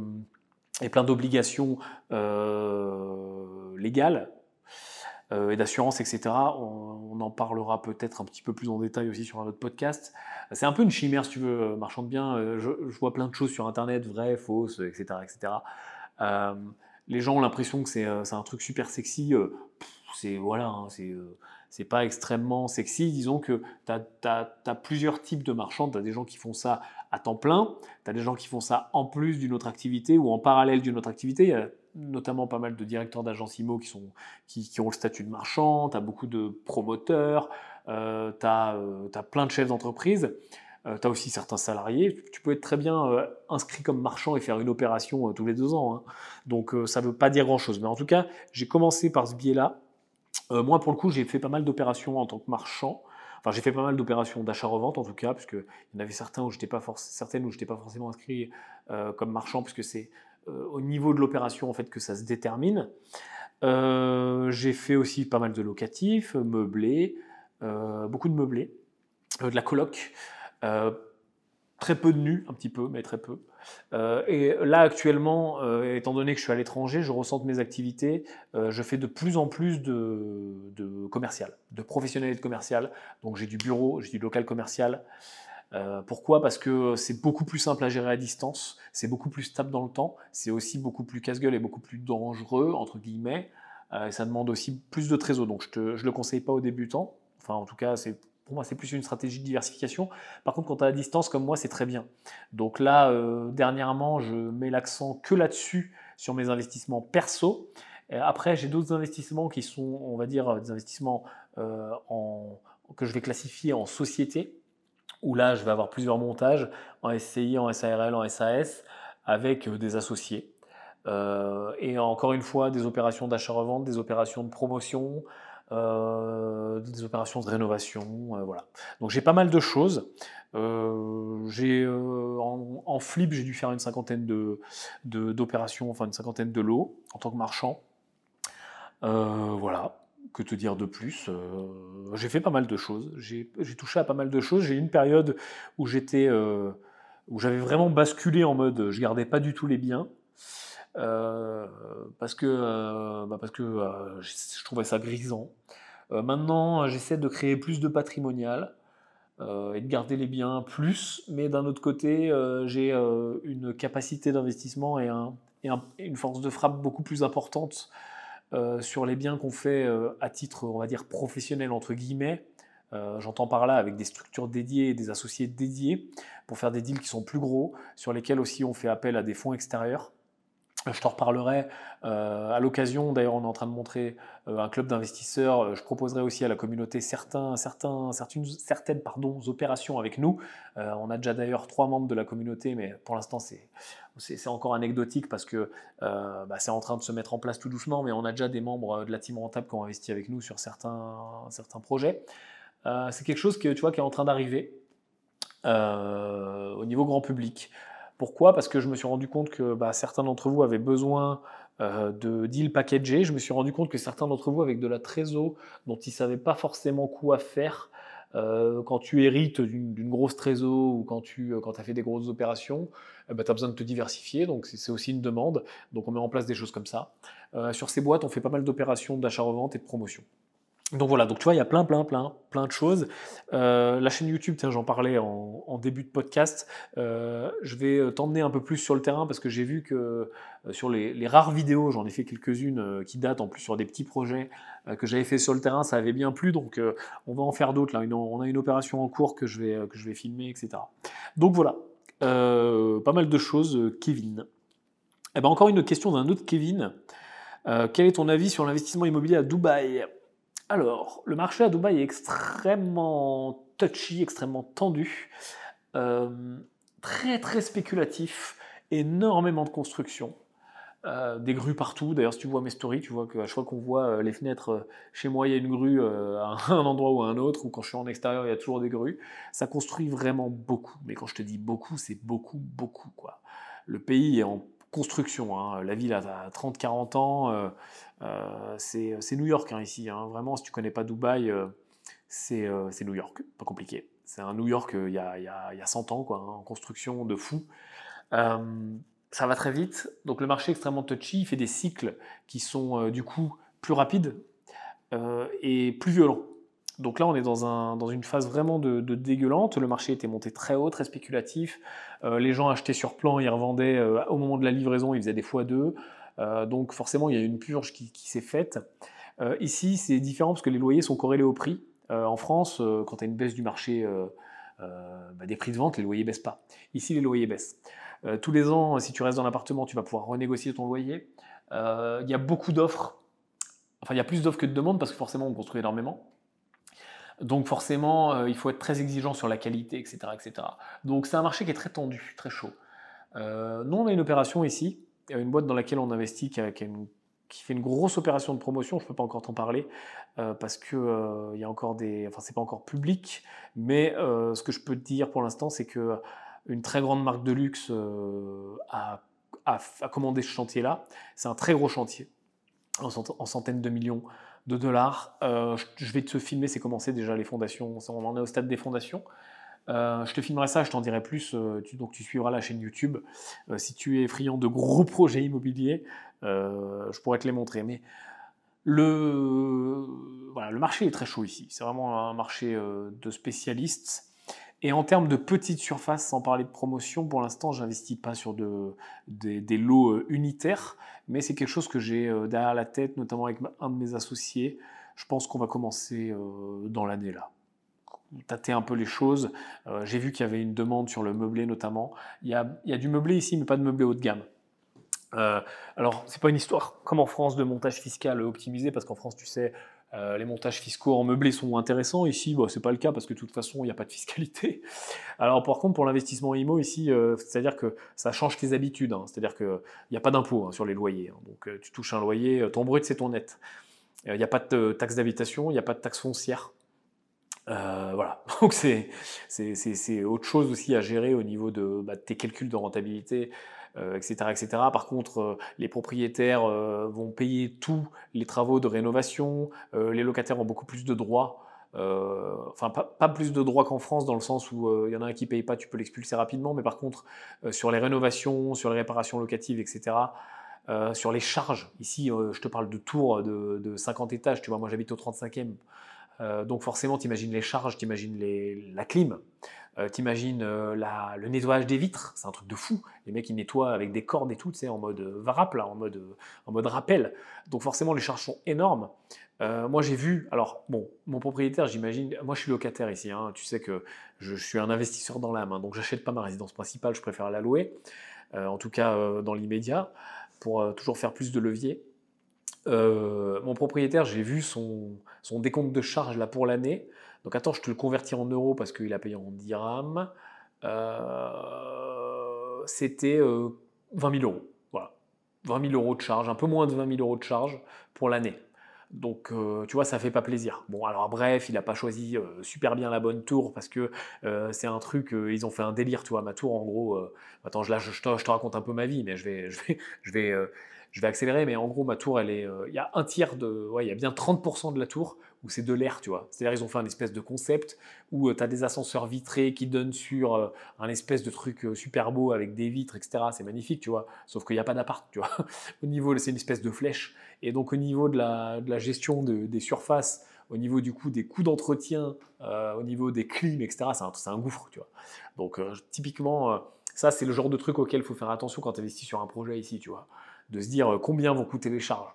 et plein d'obligations euh, légales euh, et d'assurance, etc. On, en parlera peut-être un petit peu plus en détail aussi sur un autre podcast. C'est un peu une chimère, si tu veux, marchand de biens. Euh, je, vois plein de choses sur Internet, vraies, fausses, etc. etc. les gens ont l'impression que c'est un truc super sexy. c'est voilà, hein, c'est c'est pas extrêmement sexy. Disons que tu as, plusieurs types de marchands. Tu as des gens qui font ça à temps plein, tu as des gens qui font ça en plus d'une autre activité ou en parallèle d'une autre activité. Il y a notamment pas mal de directeurs d'agences IMO qui, sont, qui, ont le statut de marchand, tu as beaucoup de promoteurs, euh, tu as, euh, plein de chefs d'entreprise. Euh, tu as aussi certains salariés. Tu peux être très bien inscrit comme marchand et faire une opération tous les deux ans. Hein. Donc ça ne veut pas dire grand-chose. Mais en tout cas, j'ai commencé par ce biais-là. Moi, pour le coup, j'ai fait pas mal d'opérations en tant que marchand. Enfin, j'ai fait pas mal d'opérations d'achat-revente en tout cas, puisque il y en avait certains où pas certaines où je n'étais pas forcément inscrit euh, comme marchand, puisque c'est euh, au niveau de l'opération en fait que ça se détermine. Euh, j'ai fait aussi pas mal de locatifs, meublés, beaucoup de meublés, de la coloc, très peu de nus, un petit peu, mais très peu. Euh, et là, actuellement, euh, étant donné que je suis à l'étranger, je ressens mes activités, euh, je fais de plus en plus de, de commercial, de professionnel et de commercial. Donc j'ai du bureau, j'ai du local commercial. pourquoi? Parce que c'est beaucoup plus simple à gérer à distance, c'est beaucoup plus stable dans le temps, c'est aussi beaucoup plus casse-gueule et beaucoup plus dangereux, entre guillemets, et ça demande aussi plus de trésor. Donc je ne le conseille pas aux débutants, enfin en tout cas c'est pour moi, c'est plus une stratégie de diversification. Par contre, quand tu as la distance comme moi, c'est très bien. Donc là, euh, dernièrement, je mets l'accent que là-dessus sur mes investissements perso. après, j'ai d'autres investissements qui sont, on va dire, des investissements euh, en, que je vais classifier en société, où là, je vais avoir plusieurs montages en SCI, en SARL, en SAS, avec euh, des associés. et encore une fois, des opérations d'achat-revente, des opérations de promotion, euh, des opérations de rénovation, euh, voilà. Donc j'ai pas mal de choses. Euh, j'ai en, flip, j'ai dû faire une cinquantaine de, d'opérations, enfin une cinquantaine de lots en tant que marchand. voilà, que te dire de plus? J'ai fait pas mal de choses. J'ai, touché à pas mal de choses. J'ai eu une période où j'étais, où j'avais vraiment basculé en mode, je gardais pas du tout les biens. Parce que, bah parce que je trouvais ça grisant. Maintenant, j'essaie de créer plus de patrimonial. et de garder les biens plus, mais d'un autre côté, j'ai une capacité d'investissement et, un, et une force de frappe beaucoup plus importante sur les biens qu'on fait à titre, on va dire, professionnel, entre guillemets. J'entends par là avec des structures dédiées, des associés dédiés, pour faire des deals qui sont plus gros, sur lesquels aussi on fait appel à des fonds extérieurs. Je t'en reparlerai euh, à l'occasion. D'ailleurs, on est en train de montrer euh, un club d'investisseurs. Je proposerai aussi à la communauté certains, certains, certaines, certaines pardon, opérations avec nous. Euh, on a déjà d'ailleurs trois membres de la communauté, mais pour l'instant, c'est, c'est, encore anecdotique parce que bah, c'est en train de se mettre en place tout doucement. Mais on a déjà des membres de la team rentable qui ont investi avec nous sur certains, certains projets. c'est quelque chose que, tu vois, qui est en train d'arriver au niveau grand public. Pourquoi? Parce que je me suis rendu compte que bah, certains d'entre vous avaient besoin euh, de deals packagés. Je me suis rendu compte que certains d'entre vous, avec de la trésor dont ils ne savaient pas forcément quoi faire, euh, quand tu hérites d'une grosse trésor ou quand tu euh, as fait des grosses opérations, eh ben, tu as besoin de te diversifier. Donc c'est aussi une demande. Donc on met en place des choses comme ça. sur ces boîtes, on fait pas mal d'opérations d'achat-revente et de promotion. Donc voilà, donc tu vois, il y a plein, plein, plein, plein de choses. Euh, la chaîne YouTube, j'en parlais en, début de podcast. Euh, je vais euh, t'emmener un peu plus sur le terrain parce que j'ai vu que sur les, rares vidéos, j'en ai fait quelques-unes qui datent en plus sur des petits projets que j'avais fait sur le terrain, ça avait bien plu. Donc on va en faire d'autres. Là, on a une opération en cours que je vais, filmer, etc. Donc voilà, pas mal de choses, Kevin. Eh ben encore une question d'un autre Kevin. quel est ton avis sur l'investissement immobilier à Dubaï? Alors, le marché à Dubaï est extrêmement touchy, extrêmement tendu, euh, très très spéculatif, énormément de construction. Euh, des grues partout. D'ailleurs, si tu vois mes stories, tu vois qu'à chaque fois qu'on voit euh, les fenêtres chez moi, il y a une grue à un endroit ou à un autre, ou quand je suis en extérieur, il y a toujours des grues. Ça construit vraiment beaucoup. Mais quand je te dis beaucoup, c'est beaucoup, beaucoup. Quoi. Le pays est en construction. Hein. La ville a 30-40 ans. c'est New York hein, ici. Hein. Vraiment, si tu connais pas Dubaï, c'est New York. Pas compliqué. C'est un New York il y, a, il, y a, il y a 100 ans, en construction de fou ça va très vite. Donc le marché est extrêmement touchy, il fait des cycles qui sont euh, du coup plus rapides euh, et plus violents. Donc là, on est dans, un, dans une phase vraiment de, dégueulante. Le marché était monté très haut, très spéculatif. Euh, les gens achetaient sur plan, ils revendaient au moment de la livraison, ils faisaient des fois deux. donc forcément, il y a une purge qui, s'est faite. ici, c'est différent parce que les loyers sont corrélés au prix. en France, quand tu as une baisse du marché bah, des prix de vente, les loyers baissent pas. Ici, les loyers baissent. Euh, tous les ans, si tu restes dans l'appartement, tu vas pouvoir renégocier ton loyer. Euh, il y a beaucoup d'offres. Enfin, il y a plus d'offres que de demandes parce que forcément, on construit énormément. Donc forcément, euh, il faut être très exigeant sur la qualité, etc. etc. Donc c'est un marché qui est très tendu, très chaud. nous, on a une opération ici, une boîte dans laquelle on investit qui, fait une grosse opération de promotion. Je ne peux pas encore t'en parler parce que il y enfin c'est pas encore public, mais ce que je peux te dire pour l'instant, c'est que une très grande marque de luxe euh, a, commandé ce chantier-là. C'est un très gros chantier, en, centaines de millions de dollars. Euh, je vais te filmer, c'est commencé déjà les fondations, on en est au stade des fondations. Euh, je te filmerai ça, je t'en dirai plus. donc tu suivras la chaîne YouTube. si tu es friand de gros projets immobiliers, je pourrais te les montrer. Mais le, marché est très chaud ici. C'est vraiment un marché de spécialistes. Et en termes de petites surfaces, sans parler de promotion, pour l'instant, j'investis pas sur de, des, lots euh, unitaires, mais c'est quelque chose que j'ai euh, derrière la tête, notamment avec un de mes associés. Je pense qu'on va commencer euh, dans l'année là. Tâter un peu les choses. j'ai vu qu'il y avait une demande sur le meublé notamment. Il y, a, il y a du meublé ici, mais pas de meublé haut de gamme. Euh, alors, c'est pas une histoire comme en France de montage fiscal optimisé, parce qu'en France, tu sais, euh, les montages fiscaux en meublé sont intéressants. Ici, ce c'est pas le cas parce que de toute façon, il n'y a pas de fiscalité. Alors, par contre, pour l'investissement IMO, ici, euh, c'est-à-dire que ça change tes habitudes. Hein. C'est-à-dire qu'il n'y a pas d'impôt hein, sur les loyers. Hein. Donc, euh, tu touches un loyer, ton brut, c'est ton net. Il n'y a pas de taxe d'habitation, il n'y a pas de taxe foncière. voilà, donc c'est autre chose aussi à gérer au niveau de, bah, de tes calculs de rentabilité, etc., euh, etc. Par contre, euh, les propriétaires euh, vont payer tous les travaux de rénovation, les locataires ont beaucoup plus de droits. enfin, pas, plus de droits qu'en France, dans le sens où il y en a un qui paye pas, tu peux l'expulser rapidement, mais par contre, sur les rénovations, sur les réparations locatives, etc., sur les charges, ici, je te parle de tours de, de 50 étages, tu vois, moi j'habite au 35e, donc forcément, tu imagines les charges, tu imagines la clim, euh, t'imagines euh, le nettoyage des vitres, c'est un truc de fou. Les mecs ils nettoient avec des cordes et tout, tu sais, en mode euh, varap en mode, en rappel. Donc forcément les charges sont énormes. moi j'ai vu, alors bon, mon propriétaire, j'imagine, moi je suis locataire ici, hein. tu sais que je, suis un investisseur dans l'âme, hein, donc j'achète pas ma résidence principale, je préfère la louer, en tout cas dans l'immédiat, pour toujours faire plus de levier. mon propriétaire, j'ai vu son, son décompte de charges là pour l'année. Donc attends, je te le convertis en euros parce qu'il a payé en dirham. Euh, c'était 20 euh, 000 euros. Voilà. 20 000 euros de charge, un peu moins de 20 000 euros de charge pour l'année. Donc, euh, tu vois, ça fait pas plaisir. Bon, alors bref, il n'a pas choisi super bien la bonne tour parce que c'est un truc, ils ont fait un délire, tu vois. Ma tour, en gros, attends, là, je, te, je, te, raconte un peu ma vie, mais je vais, je vais, je vais, je vais accélérer. Mais en gros, ma tour, elle est, il y a un tiers de, ouais, il y a bien 30% de la tour où c'est de l'air, tu vois. C'est-à-dire ils ont fait un espèce de concept où euh, tu as des ascenseurs vitrés qui donnent sur euh, un espèce de truc euh, super beau avec des vitres, etc. C'est magnifique, tu vois. Sauf qu'il n'y a pas d'appart, tu vois. au niveau, c'est une espèce de flèche. Et donc au niveau de la, gestion des surfaces, au niveau du coup des coûts d'entretien, au niveau des clims, etc., c'est un, un, gouffre, tu vois. Donc typiquement, ça c'est le genre de truc auquel il faut faire attention quand tu investis sur un projet ici, tu vois. De se dire combien vont coûter les charges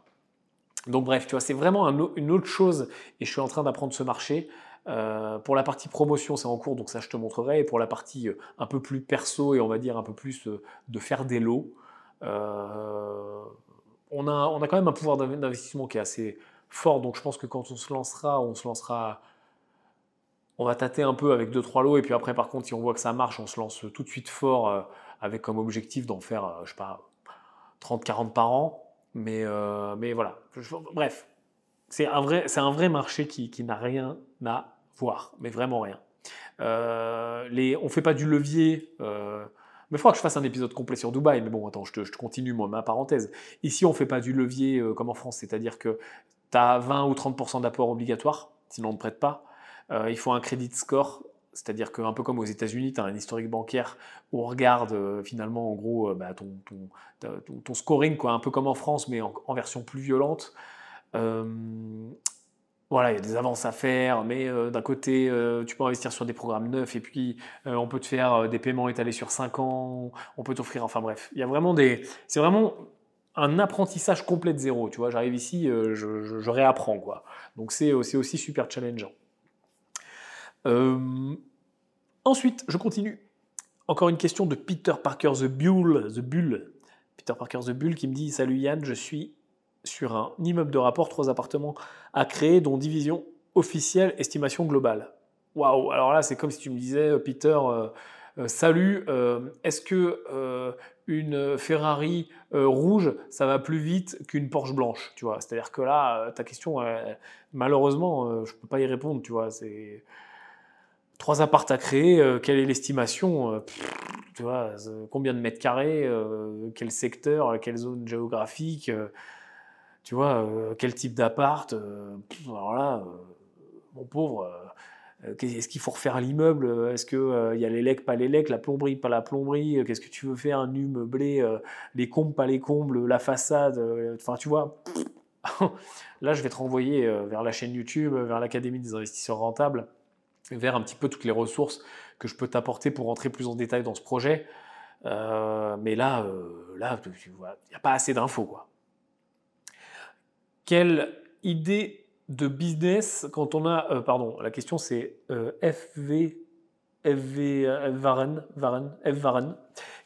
donc bref, tu vois, c'est vraiment une autre chose et je suis en train d'apprendre ce marché. Euh, pour la partie promotion, c'est en cours, donc ça je te montrerai. Et pour la partie euh, un peu plus perso et on va dire un peu plus euh, de faire des lots, on, a, quand même un pouvoir d'investissement qui est assez fort. Donc je pense que quand on se lancera, on se lancera, on va tâter un peu avec 2-3 lots. Et puis après, par contre, si on voit que ça marche, on se lance tout de suite fort avec comme objectif d'en faire, je sais pas, 30-40 par an. Mais, mais voilà. bref, c'est un, vrai, un vrai marché qui, qui n'a rien à voir, mais vraiment rien. les, on ne fait pas du levier. Mais il faudra que je fasse un épisode complet sur Dubaï. Mais bon, attends, je te, je continue moi, ma parenthèse. Ici, on ne fait pas du levier comme en France, c'est-à-dire que tu as 20 ou 30% d'apport obligatoire, sinon on ne prête pas. Euh, il faut un crédit score, c'est-à-dire qu'un peu comme aux États-Unis, tu as un historique bancaire où on regarde euh, finalement en gros euh, bah, ton, scoring, quoi, un peu comme en France, mais en, version plus violente. voilà, il y a des avances à faire, mais d'un côté, tu peux investir sur des programmes neufs et puis on peut te faire des paiements étalés sur 5 ans, on peut t'offrir, enfin bref, il y a vraiment des. C'est vraiment un apprentissage complet de zéro. Tu vois, j'arrive ici, je, je, réapprends quoi. Donc c'est aussi super challengeant. Euh, ensuite, je continue. Encore une question de Peter Parker The Bull, The Bull. Peter Parker The Bull qui me dit Salut Yann, je suis sur un immeuble de rapport, trois appartements à créer, dont division officielle, estimation globale. Waouh Alors là, c'est comme si tu me disais, euh, Peter, euh, salut, est-ce que une Ferrari rouge, ça va plus vite qu'une Porsche blanche Tu vois? C'est-à-dire que là, ta question, malheureusement, je peux pas y répondre. Tu vois C'est trois appartes à créer, euh, quelle est l'estimation euh, Tu vois, euh, combien de mètres carrés, quel secteur, quelle zone géographique, tu vois, quel type d'appart Alors là, mon pauvre, est-ce qu'il faut refaire l'immeuble Est-ce qu'il y a les lecs, pas les lecs, la plomberie, pas la plomberie Qu'est-ce que tu veux faire Un nu meublé, les combles, pas les combles, la façade Enfin, tu vois, là, je vais te renvoyer vers la chaîne YouTube, vers l'Académie des investisseurs rentables vers un petit peu toutes les ressources que je peux t'apporter pour rentrer plus en détail dans ce projet. Euh, mais là, euh, là, il n'y a pas assez d'infos. Quelle idée de business quand on a... Euh, pardon, la question c'est FV... FV.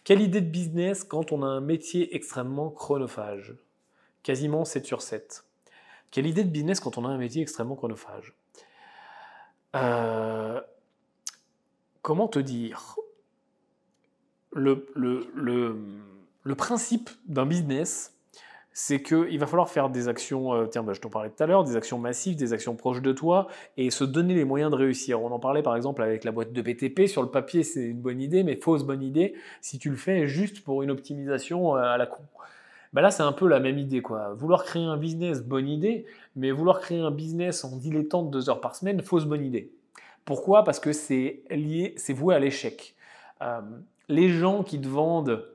Quelle idée de business quand on a un métier extrêmement chronophage? Quasiment 7 sur 7. Quelle idée de business quand on a un métier extrêmement chronophage? Euh, comment te dire? Le, le, le, principe d'un business, c'est qu'il va falloir faire des actions, euh, tiens, bah, je t'en parlais tout à l'heure, des actions massives, des actions proches de toi, et se donner les moyens de réussir. On en parlait par exemple avec la boîte de BTP, sur le papier c'est une bonne idée, mais fausse bonne idée si tu le fais juste pour une optimisation euh, à la con. Bah là, c'est un peu la même idée. quoi. Vouloir créer un business, bonne idée, mais vouloir créer un business en dilettante deux heures par semaine, fausse bonne idée. Pourquoi? Parce que c'est lié, c'est voué à l'échec. Euh, les gens qui te vendent,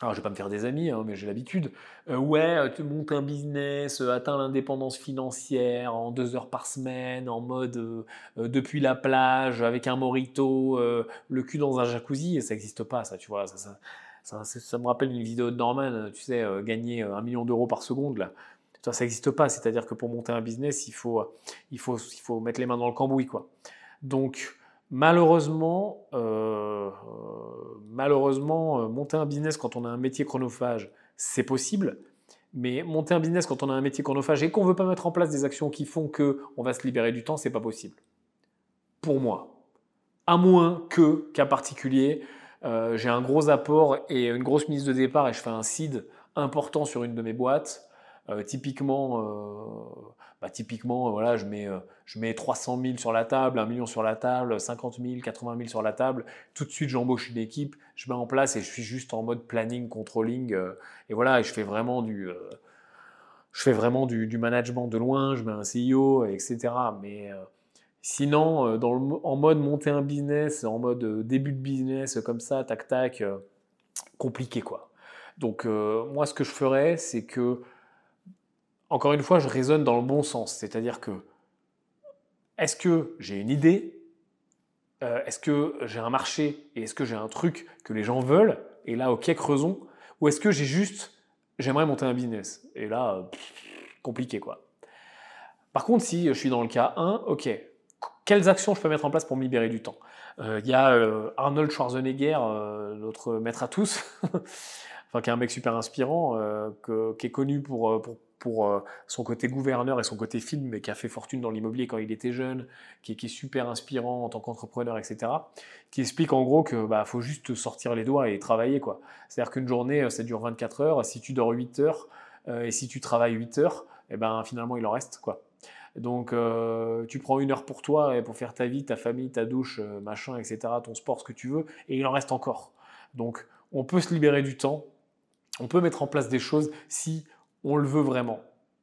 alors je vais pas me faire des amis, hein, mais j'ai l'habitude, euh, ouais, tu montes un business, euh, atteins l'indépendance financière en deux heures par semaine, en mode depuis la plage, avec un morito, le cul dans un jacuzzi, et ça n'existe pas, ça, tu vois. Ça, me rappelle une vidéo de Norman, tu sais, gagner un million d'euros par seconde, là. Ça n'existe pas, c'est-à-dire que pour monter un business, il faut, il, faut, il faut mettre les mains dans le cambouis. Quoi. Donc, malheureusement, euh, malheureusement, euh, monter un business quand on a un métier chronophage, c'est possible. Mais monter un business quand on a un métier chronophage et qu'on ne veut pas mettre en place des actions qui font qu'on va se libérer du temps, c'est pas possible. Pour moi. À moins que, cas particulier, euh, j'ai un gros apport et une grosse mise de départ et je fais un seed important sur une de mes boîtes. Euh, typiquement, euh, bah, typiquement voilà, je, mets, je mets 300 000 sur la table, 1 million sur la table, 50 000, 80 000 sur la table. Tout de suite, j'embauche une équipe, je mets en place et je suis juste en mode planning, controlling. et voilà, et je fais vraiment du je fais vraiment du, management de loin, je mets un CEO, etc. Mais sinon, dans en mode monter un business, en mode début de business, comme ça, tac tac, compliqué quoi. Donc moi, ce que je ferais, c'est que encore une fois, je raisonne dans le bon sens. C'est-à-dire que, est-ce que j'ai une idée euh, Est-ce que j'ai un marché Et est-ce que j'ai un truc que les gens veulent Et là, ok, creusons. Ou est-ce que j'ai juste, j'aimerais monter un business Et là, compliqué quoi. Par contre, si je suis dans le cas 1, ok, quelles actions je peux mettre en place pour me libérer du temps euh, Il y a euh, Arnold Schwarzenegger, notre maître à tous, enfin, qui est un mec super inspirant, qui est connu pour, euh, son côté gouverneur et son côté film, mais qui a fait fortune dans l'immobilier quand il était jeune, qui, est super inspirant en tant qu'entrepreneur, etc. Qui explique en gros que bah faut juste sortir les doigts et travailler quoi. C'est-à-dire qu'une journée ça dure 24 heures, si tu dors 8 heures et si tu travailles 8 heures, et eh ben finalement il en reste quoi. Donc, tu prends une heure pour toi et pour faire ta vie, ta famille, ta douche, machin, etc., ton sport, ce que tu veux, et il en reste encore. Donc, on peut se libérer du temps, on peut mettre en place des choses si on le veut vraiment.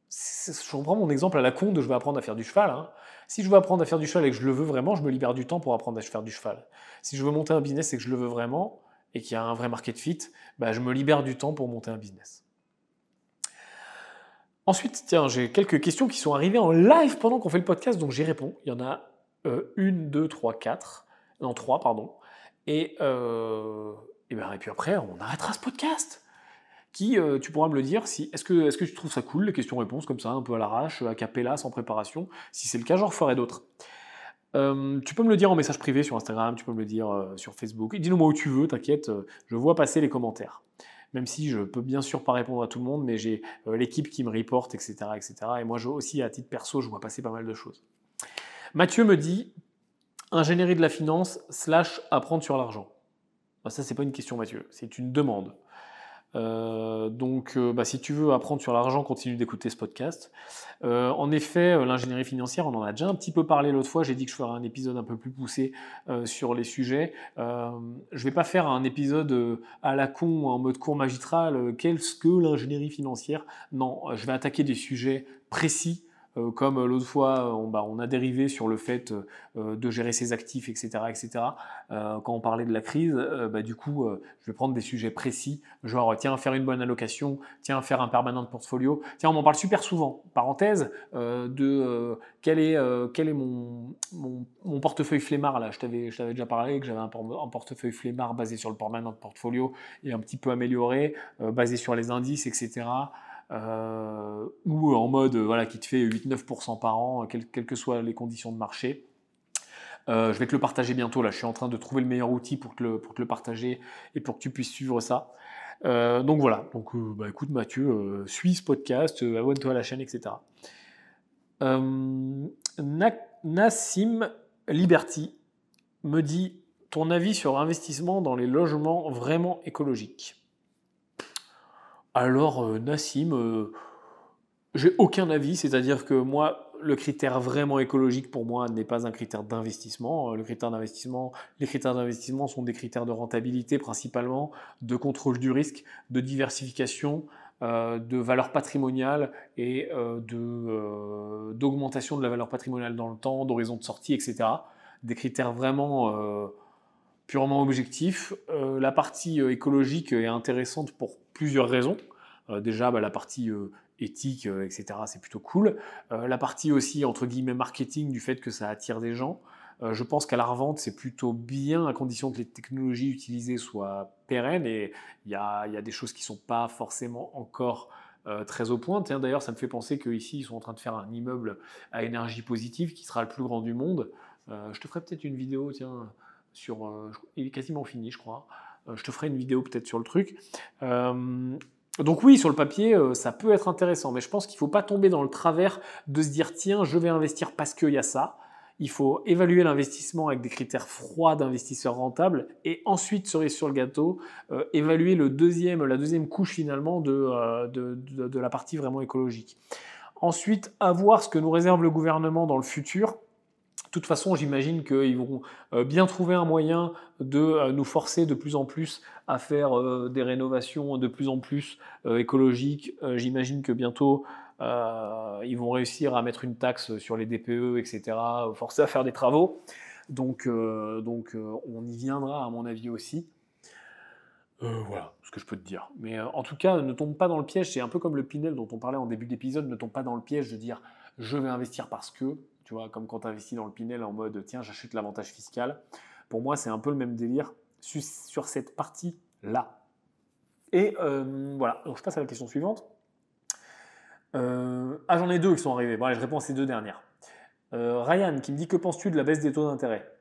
Je reprends mon exemple à la con de je veux apprendre à faire du cheval. Hein. Si je veux apprendre à faire du cheval et que je le veux vraiment, je me libère du temps pour apprendre à faire du cheval. Si je veux monter un business et que je le veux vraiment et qu'il y a un vrai market fit, bah, je me libère du temps pour monter un business. Ensuite, tiens, j'ai quelques questions qui sont arrivées en live pendant qu'on fait le podcast, donc j'y réponds. Il y en a euh, une, deux, trois, quatre. Non, trois, pardon. Et, euh, et, ben, et puis après, on arrêtera ce podcast qui, euh, tu pourras me le dire, si, est-ce que, tu trouves ça cool, les questions-réponses comme ça, un peu à l'arrache, à capella, sans préparation Si c'est le cas, j'en referai d'autres. Tu peux me le dire en message privé sur Instagram, tu peux me le dire sur Facebook. Dis-nous moi où tu veux, t'inquiète, je vois passer les commentaires. Même si je peux bien sûr pas répondre à tout le monde, mais j'ai l'équipe qui me reporte, etc., etc. Et moi aussi, à titre perso, je vois passer pas mal de choses. Mathieu me dit ingénierie de la finance slash apprendre sur l'argent. Ça, ça, c'est pas une question, Mathieu, c'est une demande. Euh, donc, euh, bah, si tu veux apprendre sur l'argent, continue d'écouter ce podcast. Euh, en effet, l'ingénierie financière, on en a déjà un petit peu parlé l'autre fois. J'ai dit que je ferais un épisode un peu plus poussé sur les sujets. je vais pas faire un épisode à la con en mode cours magistral. Qu'est-ce que l'ingénierie financière? Non, je vais attaquer des sujets précis euh, comme euh, l'autre fois, on, bah, on, a dérivé sur le fait euh, de gérer ses actifs, etc. etc. quand on parlait de la crise, bah, du coup, je vais prendre des sujets précis, genre tiens, faire une bonne allocation, tiens, faire un permanent portfolio. Tiens, on m'en parle super souvent. Parenthèse, de quel est, quel est mon, mon, portefeuille flemmard là Je t'avais déjà parlé que j'avais un, portefeuille flemmard basé sur le permanent portfolio et un petit peu amélioré, basé sur les indices, etc. Euh, ou en mode voilà, qui te fait 8-9% par an, quelles que soient les conditions de marché. Euh, je vais te le partager bientôt. Là, je suis en train de trouver le meilleur outil pour te le, pour te le partager et pour que tu puisses suivre ça. Euh, donc voilà. Donc, bah, écoute, Mathieu, suis ce podcast, abonne-toi à la chaîne, etc. Nassim Liberty me dit ton avis sur investissement dans les logements vraiment écologiques? Alors, euh, Nassim, euh, j'ai aucun avis, c'est-à-dire que moi, le critère vraiment écologique pour moi n'est pas un critère d'investissement. Euh, le critère d'investissement, les critères d'investissement sont des critères de rentabilité principalement, de contrôle du risque, de diversification, de valeur patrimoniale et d'augmentation de la valeur patrimoniale dans le temps, d'horizon de sortie, etc. Des critères vraiment purement objectifs. la partie écologique est intéressante pour plusieurs raisons. Euh, déjà, bah, la partie euh, éthique, euh, etc., c'est plutôt cool. la partie aussi, entre guillemets, marketing, du fait que ça attire des gens. je pense qu'à la revente, c'est plutôt bien à condition que les technologies utilisées soient pérennes et il y a, y a, des choses qui ne sont pas forcément encore très au point. D'ailleurs, ça me fait penser qu'ici, ils sont en train de faire un immeuble à énergie positive qui sera le plus grand du monde. je te ferai peut-être une vidéo, tiens, sur. il est quasiment fini, je crois. Euh, je te ferai une vidéo peut-être sur le truc. Euh, donc oui, sur le papier, euh, ça peut être intéressant, mais je pense qu'il ne faut pas tomber dans le travers de se dire tiens, je vais investir parce qu'il y a ça. Il faut évaluer l'investissement avec des critères froids d'investisseurs rentables et ensuite, cerise sur le gâteau, évaluer deuxième, la deuxième couche finalement de, la partie vraiment écologique. Ensuite, à voir ce que nous réserve le gouvernement dans le futur toute façon, j'imagine qu'ils vont euh, bien trouver un moyen de euh, nous forcer de plus en plus à faire euh, des rénovations de plus en plus écologiques. J'imagine que bientôt, ils vont réussir à mettre une taxe sur les DPE, etc., forcer à faire des travaux. Donc, donc on y viendra, à mon avis, aussi. voilà ce que je peux te dire. Mais en tout cas, ne tombe pas dans le piège. C'est un peu comme le Pinel dont on parlait en début d'épisode. Ne tombe pas dans le piège de dire je vais investir parce que tu vois, comme quand tu investis dans le Pinel en mode tiens, j'achète l'avantage fiscal. Pour moi, c'est un peu le même délire sur cette partie-là. Et euh, voilà, donc je passe à la question suivante. Euh, ah, j'en ai deux qui sont arrivés. Bon, je réponds à ces deux dernières. Euh, Ryan qui me dit Que penses-tu de la baisse des taux d'intérêt?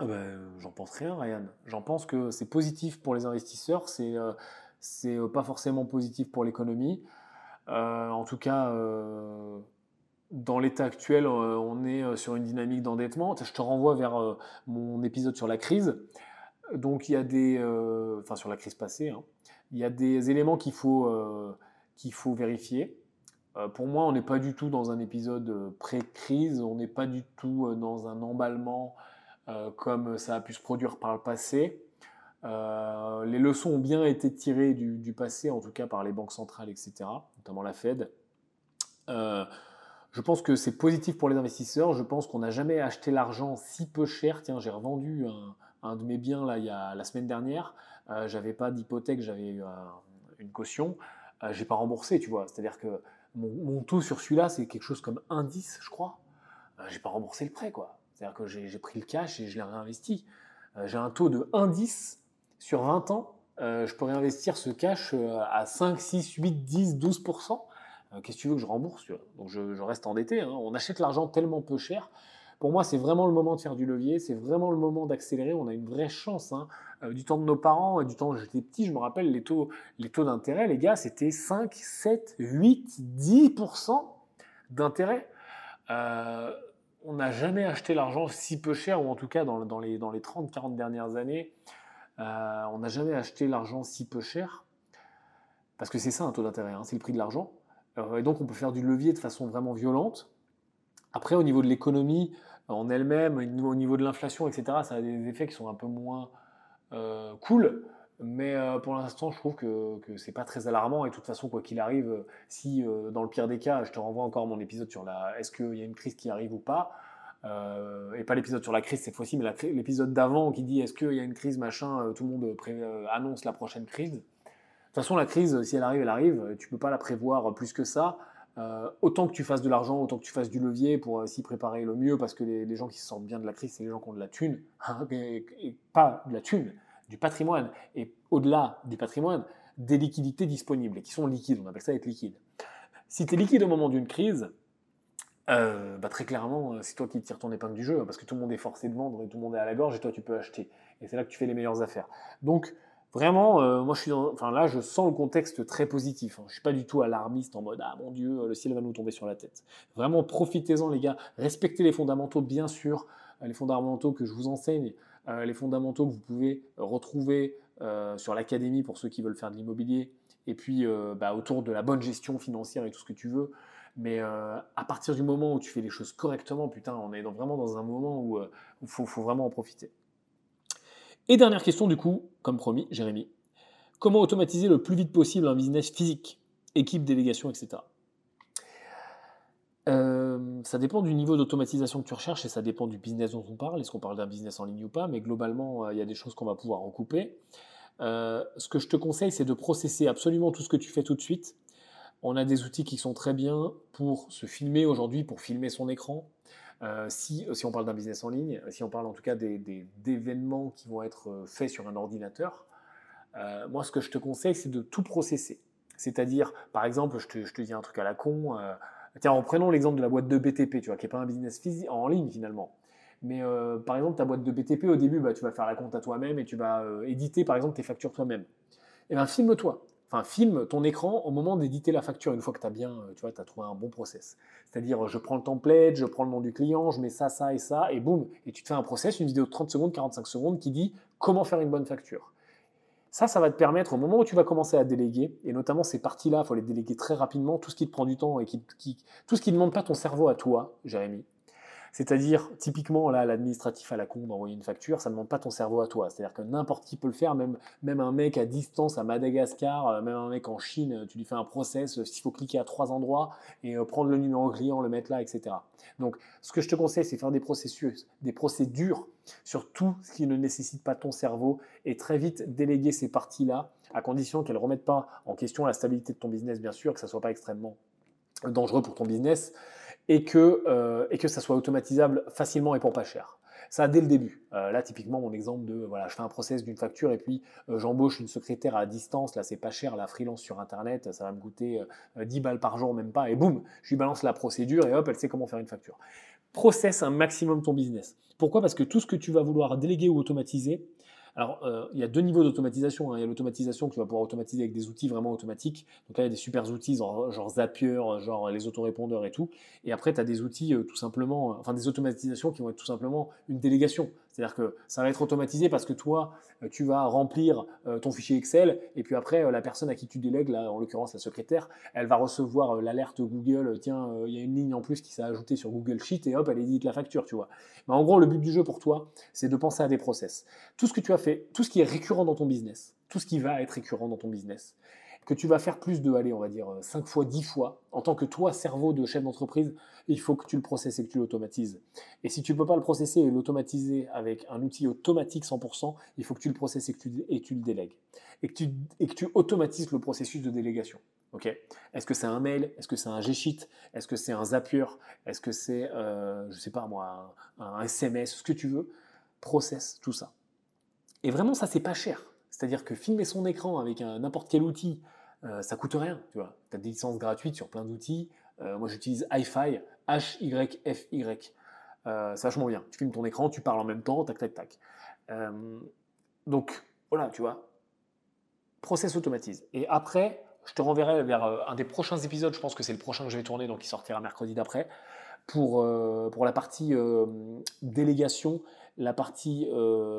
Ah ben, J'en pense rien, Ryan. J'en pense que c'est positif pour les investisseurs, c'est pas forcément positif pour l'économie. en tout cas, dans l'état actuel, on est sur une dynamique d'endettement. Je te renvoie vers mon épisode sur la crise. Donc il y a des, enfin sur la crise passée, hein. il y a des éléments qu'il faut, qu'il faut vérifier. pour moi, on n'est pas du tout dans un épisode pré-crise, on n'est pas du tout dans un emballement comme ça a pu se produire par le passé. Euh, les leçons ont bien été tirées du, passé, en tout cas par les banques centrales, etc., notamment la Fed. Euh, je pense que c'est positif pour les investisseurs. Je pense qu'on n'a jamais acheté l'argent si peu cher. Tiens, j'ai revendu un, de mes biens là, il y a, la semaine dernière. Euh, j'avais pas d'hypothèque, j'avais une caution. j'ai pas remboursé, tu vois. C'est-à-dire que mon, taux sur celui-là, c'est quelque chose comme 1,10, je crois. j'ai pas remboursé le prêt, quoi. C'est-à-dire que j'ai pris le cash et je l'ai réinvesti. j'ai un taux de 1,10 sur 20 ans, euh, je pourrais investir ce cash euh, à 5, 6, 8, 10, 12%. Qu'est-ce que tu veux que je rembourse Donc je, reste endetté. Hein. On achète l'argent tellement peu cher. Pour moi, c'est vraiment le moment de faire du levier, c'est vraiment le moment d'accélérer. On a une vraie chance. Hein. Euh, du temps de nos parents, du temps où j'étais petit, je me rappelle les taux, d'intérêt, les gars, c'était 5, 7, 8, 10% d'intérêt. on n'a jamais acheté l'argent si peu cher, ou en tout cas dans, les, dans les 30, 40 dernières années. Euh, on n'a jamais acheté l'argent si peu cher, parce que c'est ça un taux d'intérêt, hein, c'est le prix de l'argent. Euh, et donc on peut faire du levier de façon vraiment violente. Après, au niveau de l'économie en elle-même, au niveau de l'inflation, etc., ça a des effets qui sont un peu moins euh, cool. Mais pour l'instant, je trouve que, que c'est pas très alarmant. Et de toute façon, quoi qu'il arrive, si dans le pire des cas, je te renvoie encore mon épisode sur la est-ce qu'il y a une crise qui arrive ou pas, euh, et pas l'épisode sur la crise cette fois-ci, mais l'épisode d'avant qui dit est-ce qu'il y a une crise, machin, euh, tout le monde euh, annonce la prochaine crise. Toute façon, la crise, si elle arrive, elle arrive, tu peux pas la prévoir plus que ça. autant que tu fasses de l'argent, autant que tu fasses du levier pour s'y préparer le mieux, parce que les, gens qui se bien de la crise, c'est les gens qui ont de la thune, hein, et, pas de la thune, du patrimoine, et au-delà du patrimoine, des liquidités disponibles, et qui sont liquides, on appelle ça être liquide. Si tu es liquide au moment d'une crise, euh, bah très clairement, euh, c'est toi qui tires ton épingle du jeu, parce que tout le monde est forcé de vendre et tout le monde est à la gorge, et toi tu peux acheter. Et c'est là que tu fais les meilleures affaires. Donc, vraiment, euh, moi je suis enfin là, je sens le contexte très positif. Hein. Je suis pas du tout alarmiste en mode ah mon dieu, le ciel va nous tomber sur la tête. Vraiment, profitez-en les gars, respectez les fondamentaux bien sûr, les fondamentaux que je vous enseigne, les fondamentaux que vous pouvez retrouver sur l'académie pour ceux qui veulent faire de l'immobilier, et puis bah, autour de la bonne gestion financière et tout ce que tu veux. Mais euh, à partir du moment où tu fais les choses correctement, putain, on est vraiment dans un moment où il euh, faut, vraiment en profiter. Et dernière question du coup, comme promis, Jérémy. Comment automatiser le plus vite possible un business physique, équipe, délégation, etc. Euh, ça dépend du niveau d'automatisation que tu recherches et ça dépend du business dont on parle. Est-ce qu'on parle d'un business en ligne ou pas? Mais globalement, il y a des choses qu'on va pouvoir recouper. ce que je te conseille, c'est de processer absolument tout ce que tu fais tout de suite on a des outils qui sont très bien pour se filmer aujourd'hui, pour filmer son écran. Euh, si, on parle d'un business en ligne, si on parle en tout cas d'événements qui vont être euh, faits sur un ordinateur, euh, moi ce que je te conseille c'est de tout processer. C'est-à-dire, par exemple, je te, dis un truc à la con, tiens, en prenant l'exemple de la boîte de BTP, tu vois, qui n'est pas un business en ligne finalement. Mais par exemple, ta boîte de BTP, au début, bah, tu vas faire la compte à toi-même et tu vas éditer par exemple tes factures toi-même. Eh bien, filme-toi enfin, filme ton écran au moment d'éditer la facture, une fois que tu as bien, euh, tu vois, as trouvé un bon process. C'est-à-dire, je prends le template, je prends le nom du client, je mets ça, ça et ça, et boum, et tu te fais un process, une vidéo de 30 secondes, 45 secondes qui dit comment faire une bonne facture. Ça, ça va te permettre, au moment où tu vas commencer à déléguer, et notamment ces parties-là, il faut les déléguer très rapidement, tout ce qui te prend du temps et qui, tout ce qui ne demande pas ton cerveau à toi, Jérémy, c'est-à-dire, typiquement, là, l'administratif à la con d'envoyer une facture, ça ne demande pas ton cerveau à toi. C'est-à-dire que n'importe qui peut le faire, même, même un mec à distance à Madagascar, euh, même un mec en Chine, tu lui fais un process, euh, s'il faut cliquer à trois endroits et euh, prendre le numéro client, le mettre là, etc. Donc, ce que je te conseille, c'est faire des processus, des procédures sur tout ce qui ne nécessite pas ton cerveau et très vite déléguer ces parties-là, à condition qu'elles ne remettent pas en question la stabilité de ton business, bien sûr, que ça ne soit pas extrêmement dangereux pour ton business et que, euh, et que ça soit automatisable facilement et pour pas cher. Ça dès le début. Euh, là, typiquement, mon exemple de voilà, je fais un process d'une facture et puis euh, j'embauche une secrétaire à distance. Là, c'est pas cher, la freelance sur internet, ça va me coûter 10 balles par jour, même pas. Et boum, je lui balance la procédure et hop, elle sait comment faire une facture. Process un maximum ton business. Pourquoi? Parce que tout ce que tu vas vouloir déléguer ou automatiser, Alors, euh, il y a deux niveaux d'automatisation. hein. Il y a l'automatisation que tu vas pouvoir automatiser avec des outils vraiment automatiques. Donc là, il y a des super outils genre, Zapier, genre les autorépondeurs et tout. Et après, tu as des outils euh, tout simplement, enfin des automatisations qui vont être tout simplement une délégation. C'est-à-dire que ça va être automatisé parce que toi, euh, tu vas remplir euh, ton fichier Excel et puis après, euh, la personne à qui tu délègues, là, en l'occurrence la secrétaire, elle va recevoir l'alerte Google, tiens, il y a une ligne en plus qui s'est ajoutée sur Google Sheet et hop, elle édite la facture, tu vois. Mais en gros, le but du jeu pour toi, c'est de penser à des process. Tout ce que tu as fait, tout ce qui est récurrent dans ton business, tout ce qui va être récurrent dans ton business, que tu vas faire plus de, allez, on va dire 5 fois, 10 fois, en tant que toi, cerveau de chef d'entreprise, il faut que tu le processes et que tu l'automatises. Et si tu ne peux pas le processer et l'automatiser avec un outil automatique 100%, il faut que tu le processes et que tu, le délègues. Et que, tu, automatises le processus de délégation. Ok? Est-ce que c'est un mail? Est-ce que c'est un G-Sheet? Est-ce que c'est un Zapier? Est-ce que c'est, euh, je sais pas moi, un, un SMS Ce que tu veux. Process tout ça. Et vraiment, ça, c'est pas cher. C'est-à-dire que filmer son écran avec n'importe quel outil, euh, ça coûte rien. Tu vois, as des licences gratuites sur plein d'outils. Euh, moi, j'utilise hi-fi, H-Y-F-Y. Euh, c'est vachement bien. Tu filmes ton écran, tu parles en même temps, tac, tac, tac. Euh, donc, voilà, tu vois. Process automatise. Et après, je te renverrai vers un des prochains épisodes. Je pense que c'est le prochain que je vais tourner, donc il sortira mercredi d'après. Pour, pour la partie délégation, la partie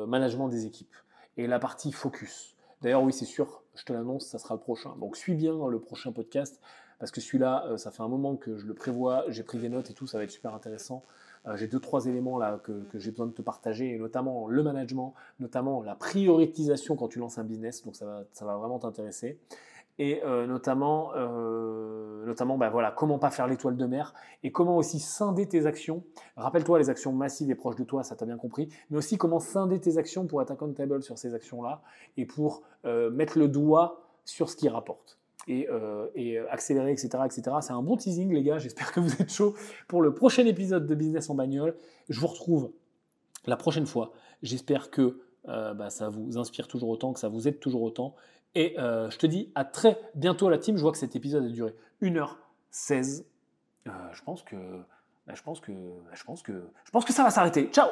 management des équipes et la partie focus. D'ailleurs, oui, c'est sûr, je te l'annonce, ça sera le prochain. Donc, suis bien le prochain podcast parce que celui-là, euh, ça fait un moment que je le prévois, j'ai pris des notes et tout, ça va être super intéressant. Euh, j'ai deux, trois éléments là que, j'ai besoin de te partager, notamment le management, notamment la prioritisation quand tu lances un business, donc ça va, ça va vraiment t'intéresser. Et euh, notamment, euh, notamment bah voilà, comment pas faire l'étoile de mer et comment aussi scinder tes actions. Rappelle-toi les actions massives et proches de toi, ça t'as bien compris, mais aussi comment scinder tes actions pour être accountable sur ces actions-là et pour euh, mettre le doigt sur ce qui rapporte et, euh, et accélérer, etc. etc. C'est un bon teasing, les gars. J'espère que vous êtes chauds pour le prochain épisode de Business en bagnole. Je vous retrouve la prochaine fois. J'espère que bah, ça vous inspire toujours autant, que ça vous aide toujours autant. Et euh, je te dis à très bientôt, la team. Je vois que cet épisode a duré 1h16. Euh, je pense que. bah, Je pense que, je pense que, je pense que ça va s'arrêter. Ciao